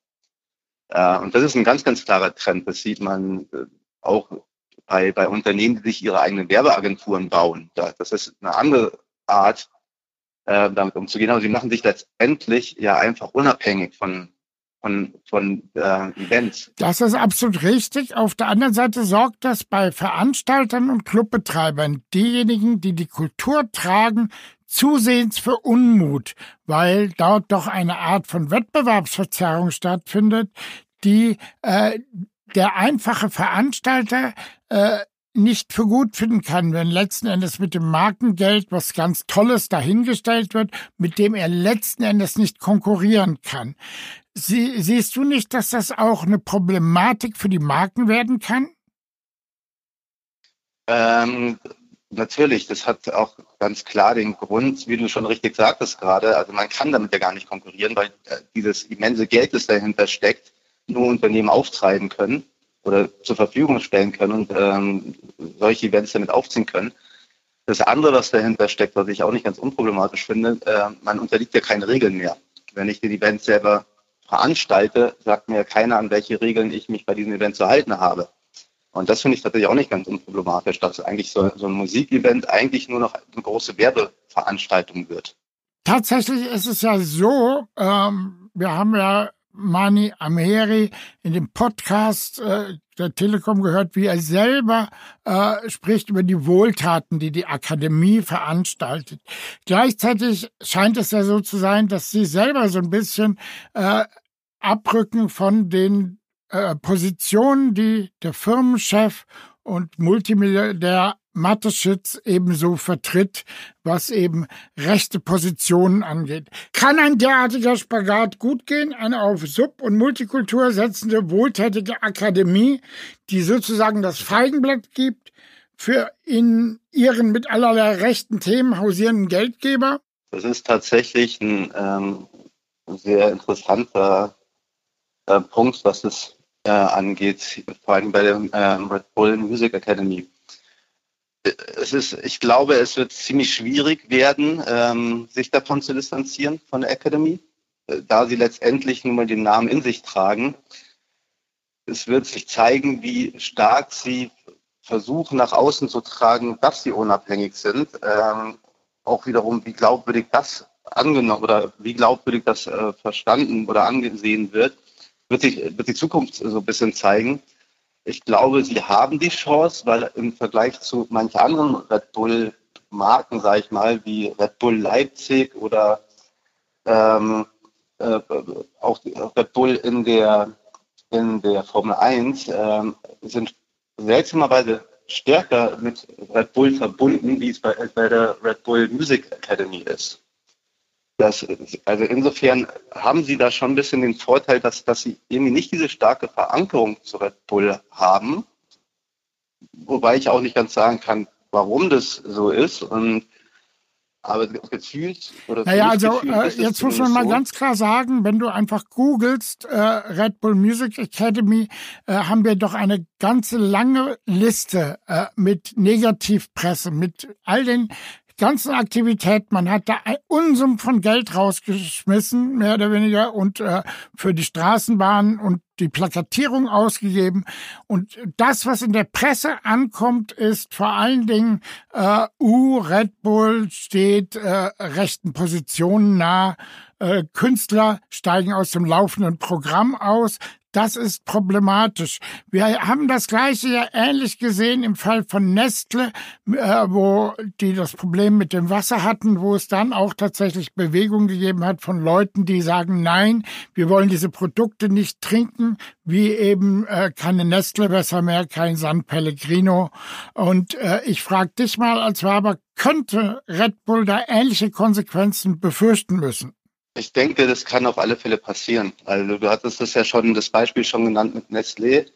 Äh, und das ist ein ganz, ganz klarer Trend. Das sieht man äh, auch bei, bei Unternehmen, die sich ihre eigenen Werbeagenturen bauen. Da, das ist eine andere Art, äh, damit umzugehen. Aber sie machen sich letztendlich ja einfach unabhängig von, von, von äh, Events. Das ist absolut richtig. Auf der anderen Seite sorgt das bei Veranstaltern und Clubbetreibern, diejenigen, die die Kultur tragen, zusehends für Unmut, weil dort doch eine Art von Wettbewerbsverzerrung stattfindet, die äh, der einfache Veranstalter äh, nicht für gut finden kann, wenn letzten Endes mit dem Markengeld was ganz Tolles dahingestellt wird, mit dem er letzten Endes nicht konkurrieren kann. Sie, siehst du nicht, dass das auch eine Problematik für die Marken werden kann? Ähm, natürlich, das hat auch ganz klar den Grund, wie du schon richtig sagtest gerade, also man kann damit ja gar nicht konkurrieren, weil äh, dieses immense Geld, das dahinter steckt, nur Unternehmen auftreiben können oder zur Verfügung stellen können und ähm, solche Events damit aufziehen können. Das andere, was dahinter steckt, was ich auch nicht ganz unproblematisch finde, äh, man unterliegt ja keine Regeln mehr. Wenn ich den Event selber veranstalte, sagt mir keiner, an welche Regeln ich mich bei diesem Event zu halten habe. Und das finde ich tatsächlich auch nicht ganz unproblematisch, dass eigentlich so, so ein Musikevent eigentlich nur noch eine große Werbeveranstaltung wird. Tatsächlich ist es ja so, ähm, wir haben ja Mani Ameri in dem Podcast äh, der Telekom gehört, wie er selber äh, spricht über die Wohltaten, die die Akademie veranstaltet. Gleichzeitig scheint es ja so zu sein, dass sie selber so ein bisschen äh, abrücken von den äh, Positionen, die der Firmenchef und Multimilliardär Mateschitz ebenso vertritt, was eben rechte Positionen angeht. Kann ein derartiger Spagat gut gehen? Eine auf Sub- und Multikultur setzende wohltätige Akademie, die sozusagen das Feigenblatt gibt für in ihren mit allerlei rechten Themen hausierenden Geldgeber? Das ist tatsächlich ein ähm, sehr interessanter äh, Punkt, was es äh, angeht, vor allem bei der ähm, Red Bull Music Academy es ist, ich glaube, es wird ziemlich schwierig werden, ähm, sich davon zu distanzieren von der Academy, äh, da sie letztendlich nun mal den Namen in sich tragen. Es wird sich zeigen, wie stark sie versuchen, nach außen zu tragen, dass sie unabhängig sind. Ähm, auch wiederum, wie glaubwürdig das angenommen oder wie glaubwürdig das äh, verstanden oder angesehen wird, wird sich, wird die Zukunft so ein bisschen zeigen. Ich glaube, sie haben die Chance, weil im Vergleich zu manchen anderen Red Bull-Marken, sage ich mal, wie Red Bull Leipzig oder ähm, äh, auch Red Bull in der, in der Formel 1, äh, sind seltsamerweise stärker mit Red Bull verbunden, wie es bei, bei der Red Bull Music Academy ist. Das, also insofern haben sie da schon ein bisschen den Vorteil, dass, dass sie irgendwie nicht diese starke Verankerung zu Red Bull haben. Wobei ich auch nicht ganz sagen kann, warum das so ist. Und, aber gefühlt oder Naja, also äh, jetzt muss man so. mal ganz klar sagen, wenn du einfach googelst, äh, Red Bull Music Academy, äh, haben wir doch eine ganze lange Liste äh, mit Negativpresse, mit all den ganzen Aktivität. Man hat da ein Unsum von Geld rausgeschmissen, mehr oder weniger, und äh, für die Straßenbahn und die Plakatierung ausgegeben. Und das, was in der Presse ankommt, ist vor allen Dingen, äh, U, Red Bull steht äh, rechten Positionen nah. Äh, Künstler steigen aus dem laufenden Programm aus. Das ist problematisch. Wir haben das Gleiche ja ähnlich gesehen im Fall von Nestle, äh, wo die das Problem mit dem Wasser hatten, wo es dann auch tatsächlich Bewegung gegeben hat von Leuten, die sagen, nein, wir wollen diese Produkte nicht trinken, wie eben äh, keine Nestle-Wässer mehr, kein San Pellegrino. Und äh, ich frage dich mal als Werber, könnte Red Bull da ähnliche Konsequenzen befürchten müssen? Ich denke, das kann auf alle Fälle passieren. Also du hattest das ja schon, das Beispiel schon genannt mit Nestlé.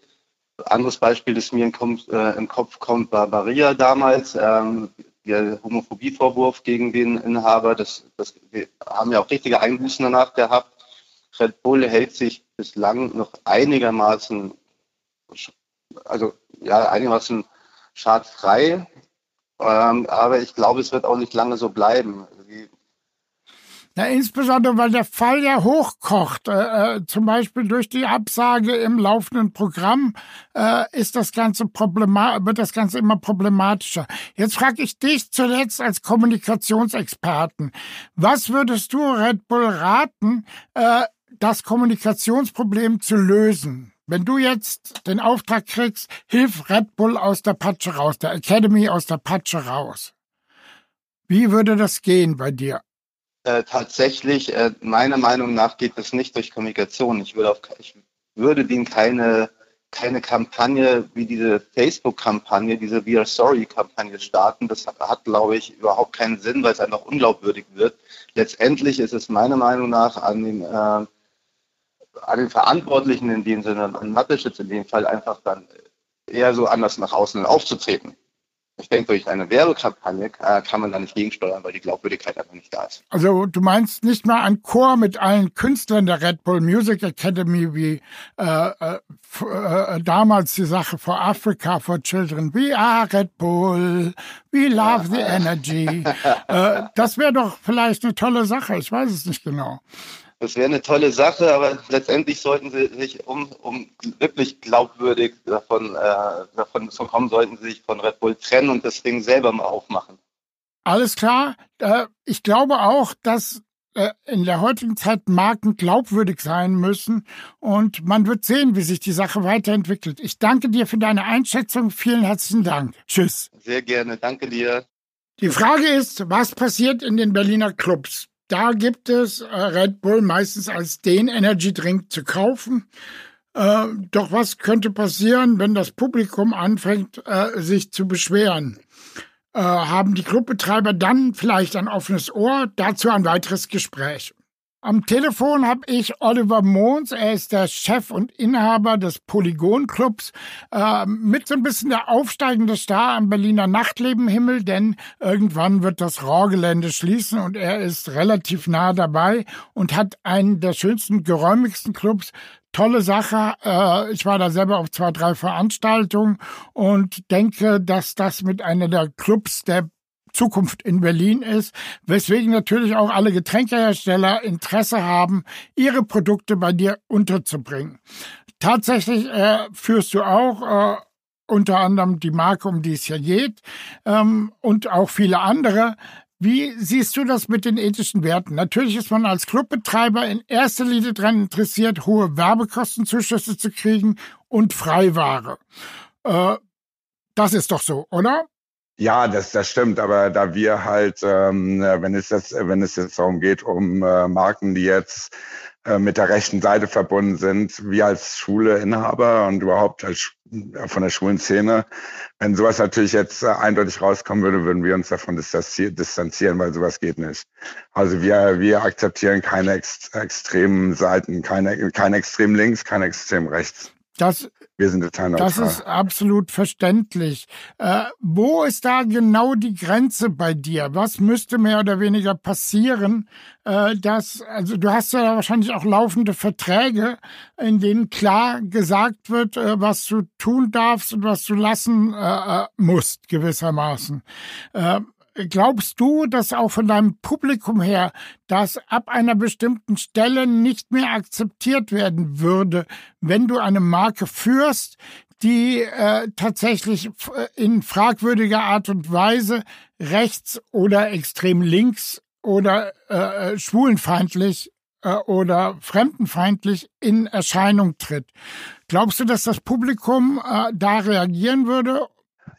Anderes Beispiel, das mir im, äh, im Kopf kommt, war Barilla damals. Ähm, der Homophobievorwurf gegen den Inhaber, das, das, wir haben ja auch richtige Einbußen danach gehabt. Red Bull hält sich bislang noch einigermaßen, also ja, einigermaßen schadfrei Ähm, aber ich glaube, es wird auch nicht lange so bleiben. Na, insbesondere, weil der Fall ja hochkocht. Äh, äh, zum Beispiel durch die Absage im laufenden Programm äh, ist das Ganze problema wird das Ganze immer problematischer. Jetzt frage ich dich zuletzt als Kommunikationsexperten. Was würdest du Red Bull raten, äh, das Kommunikationsproblem zu lösen? Wenn du jetzt den Auftrag kriegst, hilf Red Bull aus der Patsche raus, der Academy aus der Patsche raus. Wie würde das gehen bei dir? Äh, tatsächlich, äh, meiner Meinung nach geht es nicht durch Kommunikation. Ich würde, auf, ich würde denen keine, keine Kampagne wie diese Facebook-Kampagne, diese We Are Sorry-Kampagne starten. Das hat, hat, glaube ich, überhaupt keinen Sinn, weil es einfach unglaubwürdig wird. Letztendlich ist es meiner Meinung nach an den, äh, an den Verantwortlichen in dem Sinne, an Matteschitz in dem Fall einfach dann eher so anders nach außen aufzutreten. Ich denke, durch eine Werbekampagne äh, kann man da nicht gegensteuern, weil die Glaubwürdigkeit einfach nicht da ist. Also du meinst nicht mal ein Chor mit allen Künstlern der Red Bull Music Academy wie äh, äh, äh, damals die Sache for Africa for Children. We are Red Bull, we love the energy. Äh, das wäre doch vielleicht eine tolle Sache. Ich weiß es nicht genau. Das wäre eine tolle Sache, aber letztendlich sollten sie sich, um, um wirklich glaubwürdig davon, äh, davon zu kommen, sollten sie sich von Red Bull trennen und das Ding selber mal aufmachen. Alles klar. Äh, ich glaube auch, dass äh, in der heutigen Zeit Marken glaubwürdig sein müssen und man wird sehen, wie sich die Sache weiterentwickelt. Ich danke dir für deine Einschätzung. Vielen herzlichen Dank. Tschüss. Sehr gerne. Danke dir. Die Frage ist, was passiert in den Berliner Clubs? Da gibt es äh, Red Bull meistens als den Energy Drink zu kaufen. Äh, doch was könnte passieren, wenn das Publikum anfängt, äh, sich zu beschweren? Äh, haben die Clubbetreiber dann vielleicht ein offenes Ohr? Dazu ein weiteres Gespräch. Am Telefon habe ich Oliver Mohns, er ist der Chef und Inhaber des Polygon Clubs, äh, mit so ein bisschen der aufsteigende Star am Berliner Nachtlebenhimmel, denn irgendwann wird das Rohrgelände schließen und er ist relativ nah dabei und hat einen der schönsten, geräumigsten Clubs. Tolle Sache. Äh, ich war da selber auf zwei, drei Veranstaltungen und denke, dass das mit einer der Clubs der Zukunft in Berlin ist, weswegen natürlich auch alle Getränkehersteller Interesse haben, ihre Produkte bei dir unterzubringen. Tatsächlich äh, führst du auch äh, unter anderem die Marke, um die es hier geht, ähm, und auch viele andere. Wie siehst du das mit den ethischen Werten? Natürlich ist man als Clubbetreiber in erster Linie daran interessiert, hohe Werbekostenzuschüsse zu kriegen und Freiware. Äh, das ist doch so, oder? Ja, das, das stimmt, aber da wir halt, ähm, wenn es jetzt, wenn es jetzt darum geht, um äh, Marken, die jetzt äh, mit der rechten Seite verbunden sind, wir als Schuleinhaber und überhaupt als äh, von der Schulenszene, wenn sowas natürlich jetzt äh, eindeutig rauskommen würde, würden wir uns davon distanzieren, weil sowas geht nicht. Also wir, wir akzeptieren keine ex extremen Seiten, keine, keine extrem links, keine extrem rechts. Das wir sind total neutral. Das ist absolut verständlich. Äh, wo ist da genau die Grenze bei dir? Was müsste mehr oder weniger passieren, äh, dass, also du hast ja wahrscheinlich auch laufende Verträge, in denen klar gesagt wird, äh, was du tun darfst und was du lassen äh, äh, musst, gewissermaßen. Glaubst du, dass auch von deinem Publikum her das ab einer bestimmten Stelle nicht mehr akzeptiert werden würde, wenn du eine Marke führst, die äh, tatsächlich äh, in fragwürdiger Art und Weise rechts oder extrem links oder äh, äh, schwulenfeindlich äh, oder fremdenfeindlich in Erscheinung tritt. Glaubst du, dass das Publikum äh, da reagieren würde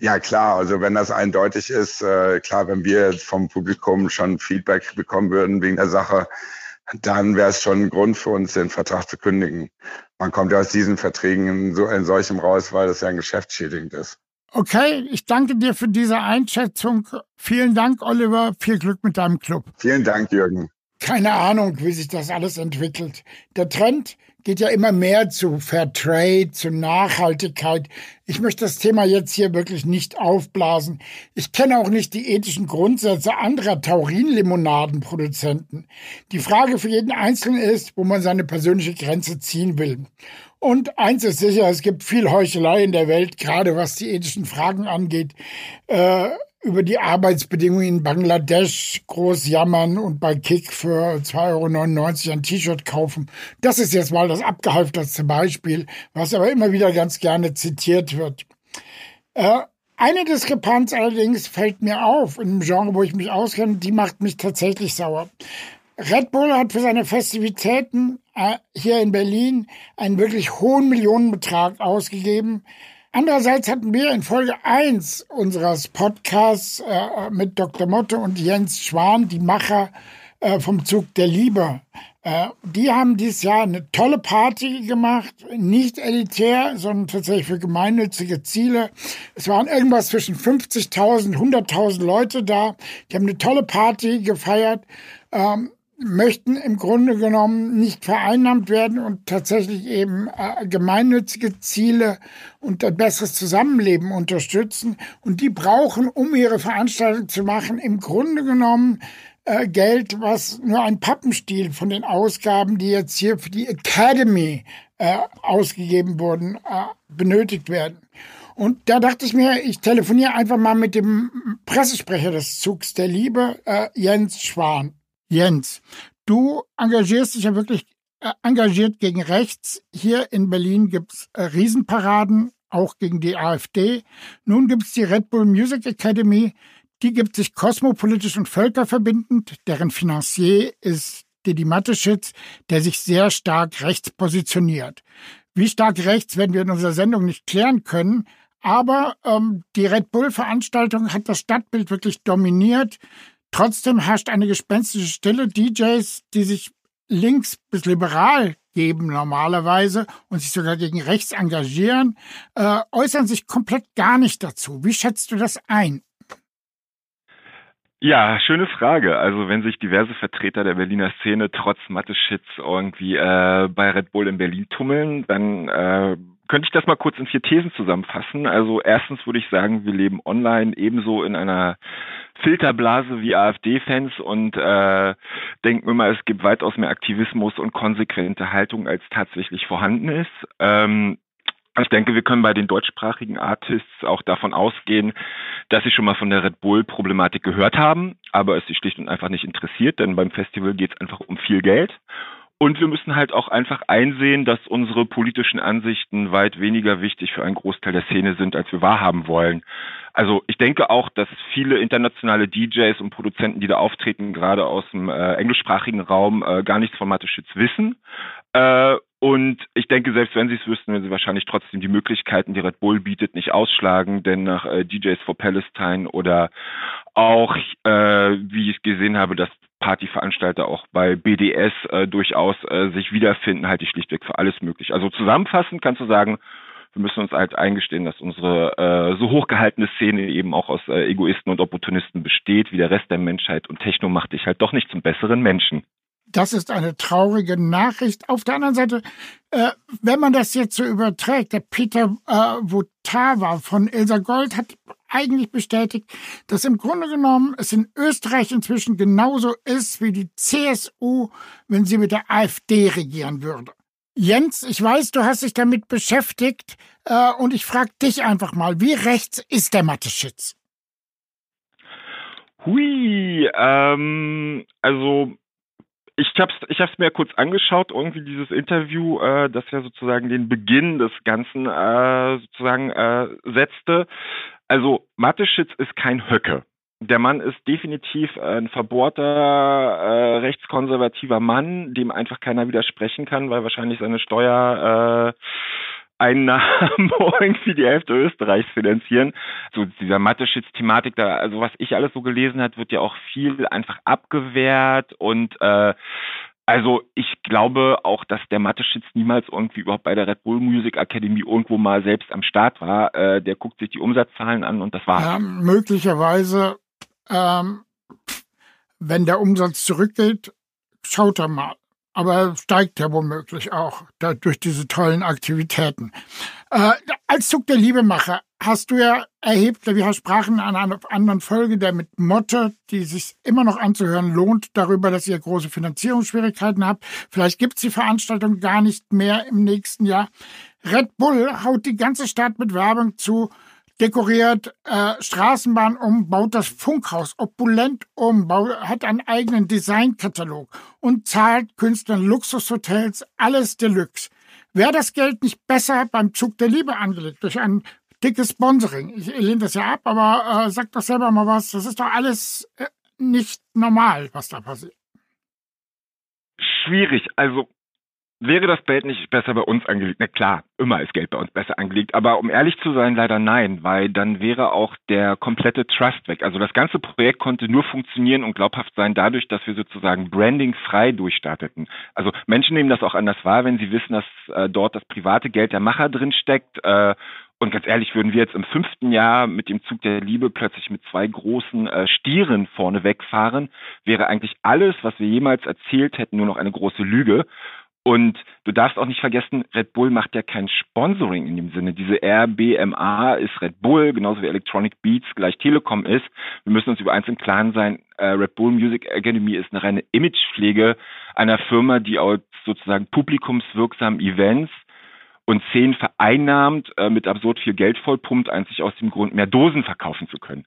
ja, klar. Also wenn das eindeutig ist, äh, klar, wenn wir vom Publikum schon Feedback bekommen würden wegen der Sache, dann wäre es schon ein Grund für uns, den Vertrag zu kündigen. Man kommt ja aus diesen Verträgen in, so, in solchem raus, weil das ja ein geschäftsschädigend ist. Okay, ich danke dir für diese Einschätzung. Vielen Dank, Oliver. Viel Glück mit deinem Club. Vielen Dank, Jürgen. Keine Ahnung, wie sich das alles entwickelt. Der Trend geht ja immer mehr zu Fair Trade, zu Nachhaltigkeit. Ich möchte das Thema jetzt hier wirklich nicht aufblasen. Ich kenne auch nicht die ethischen Grundsätze anderer Taurinlimonadenproduzenten. Die Frage für jeden Einzelnen ist, wo man seine persönliche Grenze ziehen will. Und eins ist sicher, es gibt viel Heuchelei in der Welt, gerade was die ethischen Fragen angeht. Äh, über die Arbeitsbedingungen in Bangladesch groß jammern und bei Kick für 2,99 Euro ein T-Shirt kaufen. Das ist jetzt mal das abgehalfterste Beispiel, was aber immer wieder ganz gerne zitiert wird. Äh, eine Diskrepanz allerdings fällt mir auf, in einem Genre, wo ich mich auskenne, die macht mich tatsächlich sauer. Red Bull hat für seine Festivitäten äh, hier in Berlin einen wirklich hohen Millionenbetrag ausgegeben. Andererseits hatten wir in Folge 1 unseres Podcasts äh, mit Dr. Motte und Jens Schwan, die Macher äh, vom Zug der Liebe, äh, die haben dieses Jahr eine tolle Party gemacht, nicht elitär, sondern tatsächlich für gemeinnützige Ziele. Es waren irgendwas zwischen 50.000, 100.000 Leute da. Die haben eine tolle Party gefeiert. Ähm, möchten im Grunde genommen nicht vereinnahmt werden und tatsächlich eben äh, gemeinnützige Ziele und ein besseres Zusammenleben unterstützen. Und die brauchen, um ihre Veranstaltung zu machen, im Grunde genommen äh, Geld, was nur ein Pappenstiel von den Ausgaben, die jetzt hier für die Academy äh, ausgegeben wurden, äh, benötigt werden. Und da dachte ich mir, ich telefoniere einfach mal mit dem Pressesprecher des Zugs der Liebe, äh, Jens Schwan. Jens, du engagierst dich ja wirklich äh, engagiert gegen rechts. Hier in Berlin gibt's äh, Riesenparaden, auch gegen die AfD. Nun gibt's die Red Bull Music Academy. Die gibt sich kosmopolitisch und völkerverbindend. Deren Financier ist Didi Mateschitz, der sich sehr stark rechts positioniert. Wie stark rechts werden wir in unserer Sendung nicht klären können, aber ähm, die Red Bull-Veranstaltung hat das Stadtbild wirklich dominiert. Trotzdem herrscht eine gespenstische Stille. DJs, die sich links bis liberal geben normalerweise und sich sogar gegen rechts engagieren, äh, äußern sich komplett gar nicht dazu. Wie schätzt du das ein? Ja, schöne Frage. Also wenn sich diverse Vertreter der Berliner Szene trotz Mathe-Shits irgendwie äh, bei Red Bull in Berlin tummeln, dann äh, könnte ich das mal kurz in vier Thesen zusammenfassen. Also erstens würde ich sagen, wir leben online ebenso in einer Filterblase wie AfD-Fans und äh, denken immer, es gibt weitaus mehr Aktivismus und konsequente Haltung, als tatsächlich vorhanden ist. Ähm, ich denke, wir können bei den deutschsprachigen Artists auch davon ausgehen, dass sie schon mal von der Red Bull-Problematik gehört haben, aber es sie schlicht und einfach nicht interessiert, denn beim Festival geht es einfach um viel Geld. Und wir müssen halt auch einfach einsehen, dass unsere politischen Ansichten weit weniger wichtig für einen Großteil der Szene sind, als wir wahrhaben wollen. Also ich denke auch, dass viele internationale DJs und Produzenten, die da auftreten, gerade aus dem äh, englischsprachigen Raum, äh, gar nichts von Mateschitz wissen. Äh, und ich denke, selbst wenn sie es wüssten, würden sie wahrscheinlich trotzdem die Möglichkeiten, die Red Bull bietet, nicht ausschlagen, denn nach äh, DJs for Palestine oder auch, äh, wie ich gesehen habe, dass Partyveranstalter auch bei BDS äh, durchaus äh, sich wiederfinden, halte ich schlichtweg für alles möglich. Also zusammenfassend kannst du sagen, wir müssen uns halt eingestehen, dass unsere äh, so hochgehaltene Szene eben auch aus äh, Egoisten und Opportunisten besteht, wie der Rest der Menschheit und Techno macht dich halt doch nicht zum besseren Menschen. Das ist eine traurige Nachricht. Auf der anderen Seite, äh, wenn man das jetzt so überträgt, der Peter äh, Votava von Ilsa Gold hat eigentlich bestätigt, dass im Grunde genommen es in Österreich inzwischen genauso ist wie die CSU, wenn sie mit der AfD regieren würde. Jens, ich weiß, du hast dich damit beschäftigt äh, und ich frage dich einfach mal, wie rechts ist der Mathe-Schitz? Hui, ähm, also ich habe es ich hab's mir kurz angeschaut, irgendwie dieses Interview, äh, das ja sozusagen den Beginn des Ganzen äh, sozusagen äh, setzte. Also Mateschitz ist kein Höcke. Der Mann ist definitiv ein verbohrter, äh, rechtskonservativer Mann, dem einfach keiner widersprechen kann, weil wahrscheinlich seine Steuer äh, Einnahmen irgendwie die Hälfte Österreichs finanzieren. So dieser Mathe-Schitz-Thematik, da, also was ich alles so gelesen hat, wird ja auch viel einfach abgewehrt und äh, also ich glaube auch, dass der Mathe-Schitz niemals irgendwie überhaupt bei der Red Bull Music Academy irgendwo mal selbst am Start war. Äh, der guckt sich die Umsatzzahlen an und das war's. Ja, möglicherweise, ähm, wenn der Umsatz zurückgeht, schaut er mal. Aber steigt ja womöglich auch da, durch diese tollen Aktivitäten. Äh, als Zug der Liebemacher hast du ja erhebt, wir sprachen an einer anderen Folge, der mit Motte, die sich immer noch anzuhören lohnt, darüber, dass ihr große Finanzierungsschwierigkeiten habt. Vielleicht gibt's die Veranstaltung gar nicht mehr im nächsten Jahr. Red Bull haut die ganze Stadt mit Werbung zu. Dekoriert äh, Straßenbahn um, baut das Funkhaus opulent um, hat einen eigenen Designkatalog und zahlt Künstlern Luxushotels, alles Deluxe. Wäre das Geld nicht besser beim Zug der Liebe angelegt, durch ein dickes Sponsoring? Ich lehne das ja ab, aber äh, sag doch selber mal was. Das ist doch alles äh, nicht normal, was da passiert. Schwierig. Also Wäre das Geld nicht besser bei uns angelegt? Na klar, immer ist Geld bei uns besser angelegt. Aber um ehrlich zu sein, leider nein, weil dann wäre auch der komplette Trust weg. Also das ganze Projekt konnte nur funktionieren und glaubhaft sein dadurch, dass wir sozusagen Branding frei durchstarteten. Also Menschen nehmen das auch anders wahr, wenn sie wissen, dass äh, dort das private Geld der Macher drin steckt. Äh, und ganz ehrlich, würden wir jetzt im fünften Jahr mit dem Zug der Liebe plötzlich mit zwei großen äh, Stieren vorne wegfahren, wäre eigentlich alles, was wir jemals erzählt hätten, nur noch eine große Lüge. Und du darfst auch nicht vergessen, Red Bull macht ja kein Sponsoring in dem Sinne. Diese RBMA ist Red Bull, genauso wie Electronic Beats gleich Telekom ist. Wir müssen uns über eins im Klaren sein, äh, Red Bull Music Academy ist eine reine Imagepflege einer Firma, die auch sozusagen publikumswirksam Events und Szenen vereinnahmt, äh, mit absurd viel Geld vollpumpt, einzig aus dem Grund, mehr Dosen verkaufen zu können.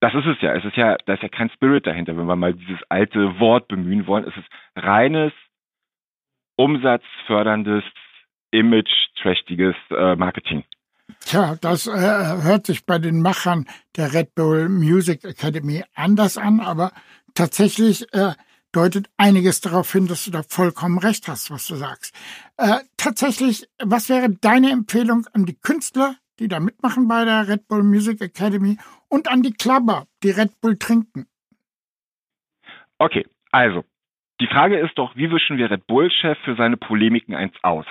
Das ist es ja. Es ist ja, da ist ja kein Spirit dahinter, wenn wir mal dieses alte Wort bemühen wollen. Es ist reines umsatzförderndes, image-trächtiges äh, Marketing. Tja, das äh, hört sich bei den Machern der Red Bull Music Academy anders an, aber tatsächlich äh, deutet einiges darauf hin, dass du da vollkommen recht hast, was du sagst. Äh, tatsächlich, was wäre deine Empfehlung an die Künstler, die da mitmachen bei der Red Bull Music Academy und an die Klabber, die Red Bull trinken? Okay, also die Frage ist doch, wie wischen wir Red Bull-Chef für seine Polemiken eins aus?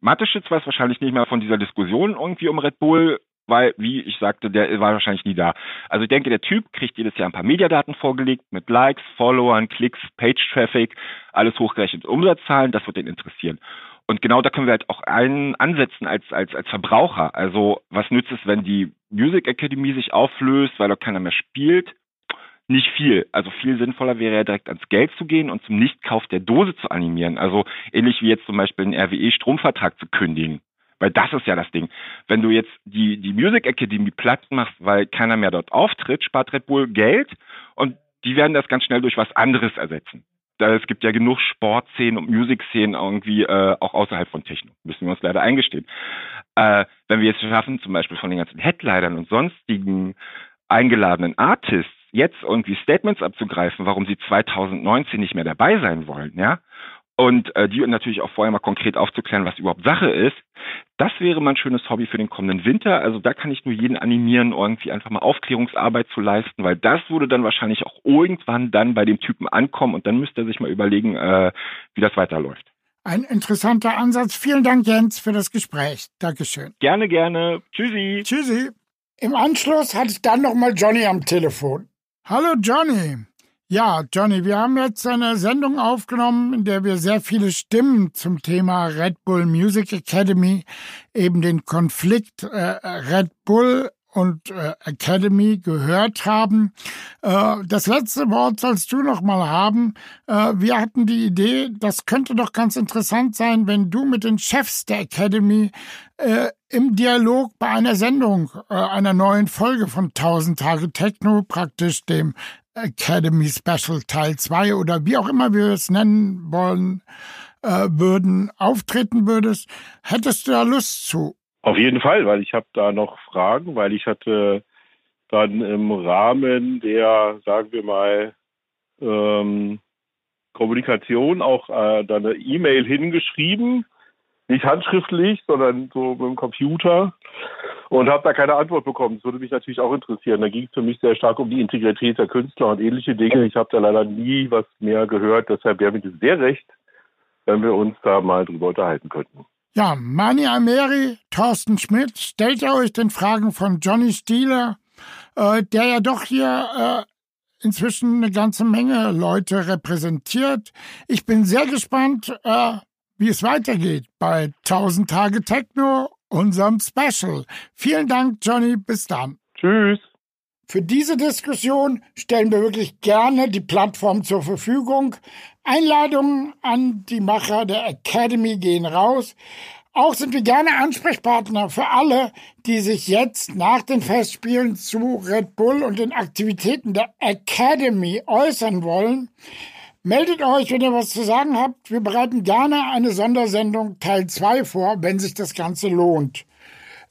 Mateschitz weiß wahrscheinlich nicht mehr von dieser Diskussion irgendwie um Red Bull, weil, wie ich sagte, der war wahrscheinlich nie da. Also ich denke, der Typ kriegt jedes Jahr ein paar Mediadaten vorgelegt mit Likes, Followern, Klicks, Page-Traffic, alles hochgerechnet Umsatzzahlen, das wird den interessieren. Und genau da können wir halt auch einen ansetzen als, als, als Verbraucher. Also was nützt es, wenn die Music Academy sich auflöst, weil dort keiner mehr spielt? Nicht viel. Also viel sinnvoller wäre ja direkt ans Geld zu gehen und zum Nichtkauf der Dose zu animieren. Also ähnlich wie jetzt zum Beispiel einen RWE-Stromvertrag zu kündigen. Weil das ist ja das Ding. Wenn du jetzt die, die Music Academy platt machst, weil keiner mehr dort auftritt, spart Red Bull Geld und die werden das ganz schnell durch was anderes ersetzen. Da es gibt ja genug Sportszenen und Musikszenen irgendwie äh, auch außerhalb von Techno. Müssen wir uns leider eingestehen. Äh, wenn wir jetzt schaffen, zum Beispiel von den ganzen Headlinern und sonstigen eingeladenen Artists jetzt irgendwie Statements abzugreifen, warum sie 2019 nicht mehr dabei sein wollen, ja, und äh, die natürlich auch vorher mal konkret aufzuklären, was überhaupt Sache ist, das wäre mal ein schönes Hobby für den kommenden Winter. Also da kann ich nur jeden animieren, irgendwie einfach mal Aufklärungsarbeit zu leisten, weil das würde dann wahrscheinlich auch irgendwann dann bei dem Typen ankommen und dann müsste er sich mal überlegen, äh, wie das weiterläuft. Ein interessanter Ansatz. Vielen Dank, Jens, für das Gespräch. Dankeschön. Gerne, gerne. Tschüssi. Tschüssi. Im Anschluss hatte ich dann nochmal Johnny am Telefon. Hallo Johnny. Ja, Johnny, wir haben jetzt eine Sendung aufgenommen, in der wir sehr viele Stimmen zum Thema Red Bull Music Academy, eben den Konflikt äh, Red Bull und äh, Academy gehört haben. Äh, das letzte Wort sollst du noch mal haben. Äh, wir hatten die Idee, das könnte doch ganz interessant sein, wenn du mit den Chefs der Academy äh, im Dialog bei einer Sendung, äh, einer neuen Folge von 1000 Tage Techno, praktisch dem Academy Special Teil 2 oder wie auch immer wir es nennen wollen, äh, würden, auftreten würdest. Hättest du da Lust zu? Auf jeden Fall, weil ich habe da noch Fragen, weil ich hatte dann im Rahmen der, sagen wir mal, ähm, Kommunikation auch äh, da eine E-Mail hingeschrieben, nicht handschriftlich, sondern so mit dem Computer und habe da keine Antwort bekommen. Das würde mich natürlich auch interessieren. Da ging es für mich sehr stark um die Integrität der Künstler und ähnliche Dinge. Ich habe da leider nie was mehr gehört. Deshalb wäre mir sehr recht, wenn wir uns da mal drüber unterhalten könnten. Ja, Mani Ameri, Thorsten Schmidt, stellt ihr euch den Fragen von Johnny Stieler, äh, der ja doch hier äh, inzwischen eine ganze Menge Leute repräsentiert. Ich bin sehr gespannt, äh, wie es weitergeht bei 1000 Tage Techno, unserem Special. Vielen Dank, Johnny. Bis dann. Tschüss. Für diese Diskussion stellen wir wirklich gerne die Plattform zur Verfügung. Einladungen an die Macher der Academy gehen raus. Auch sind wir gerne Ansprechpartner für alle, die sich jetzt nach den Festspielen zu Red Bull und den Aktivitäten der Academy äußern wollen. Meldet euch, wenn ihr was zu sagen habt. Wir bereiten gerne eine Sondersendung Teil 2 vor, wenn sich das Ganze lohnt.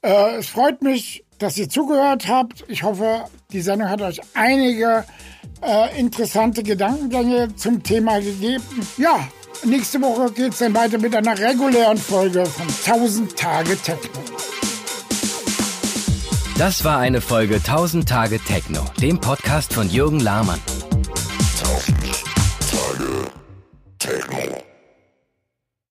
Äh, es freut mich, dass ihr zugehört habt. Ich hoffe, die Sendung hat euch einige äh, interessante Gedankengänge zum Thema gegeben. Ja, nächste Woche geht es dann weiter mit einer regulären Folge von 1000 Tage Techno. Das war eine Folge 1000 Tage Techno, dem Podcast von Jürgen Lahmann. Take more.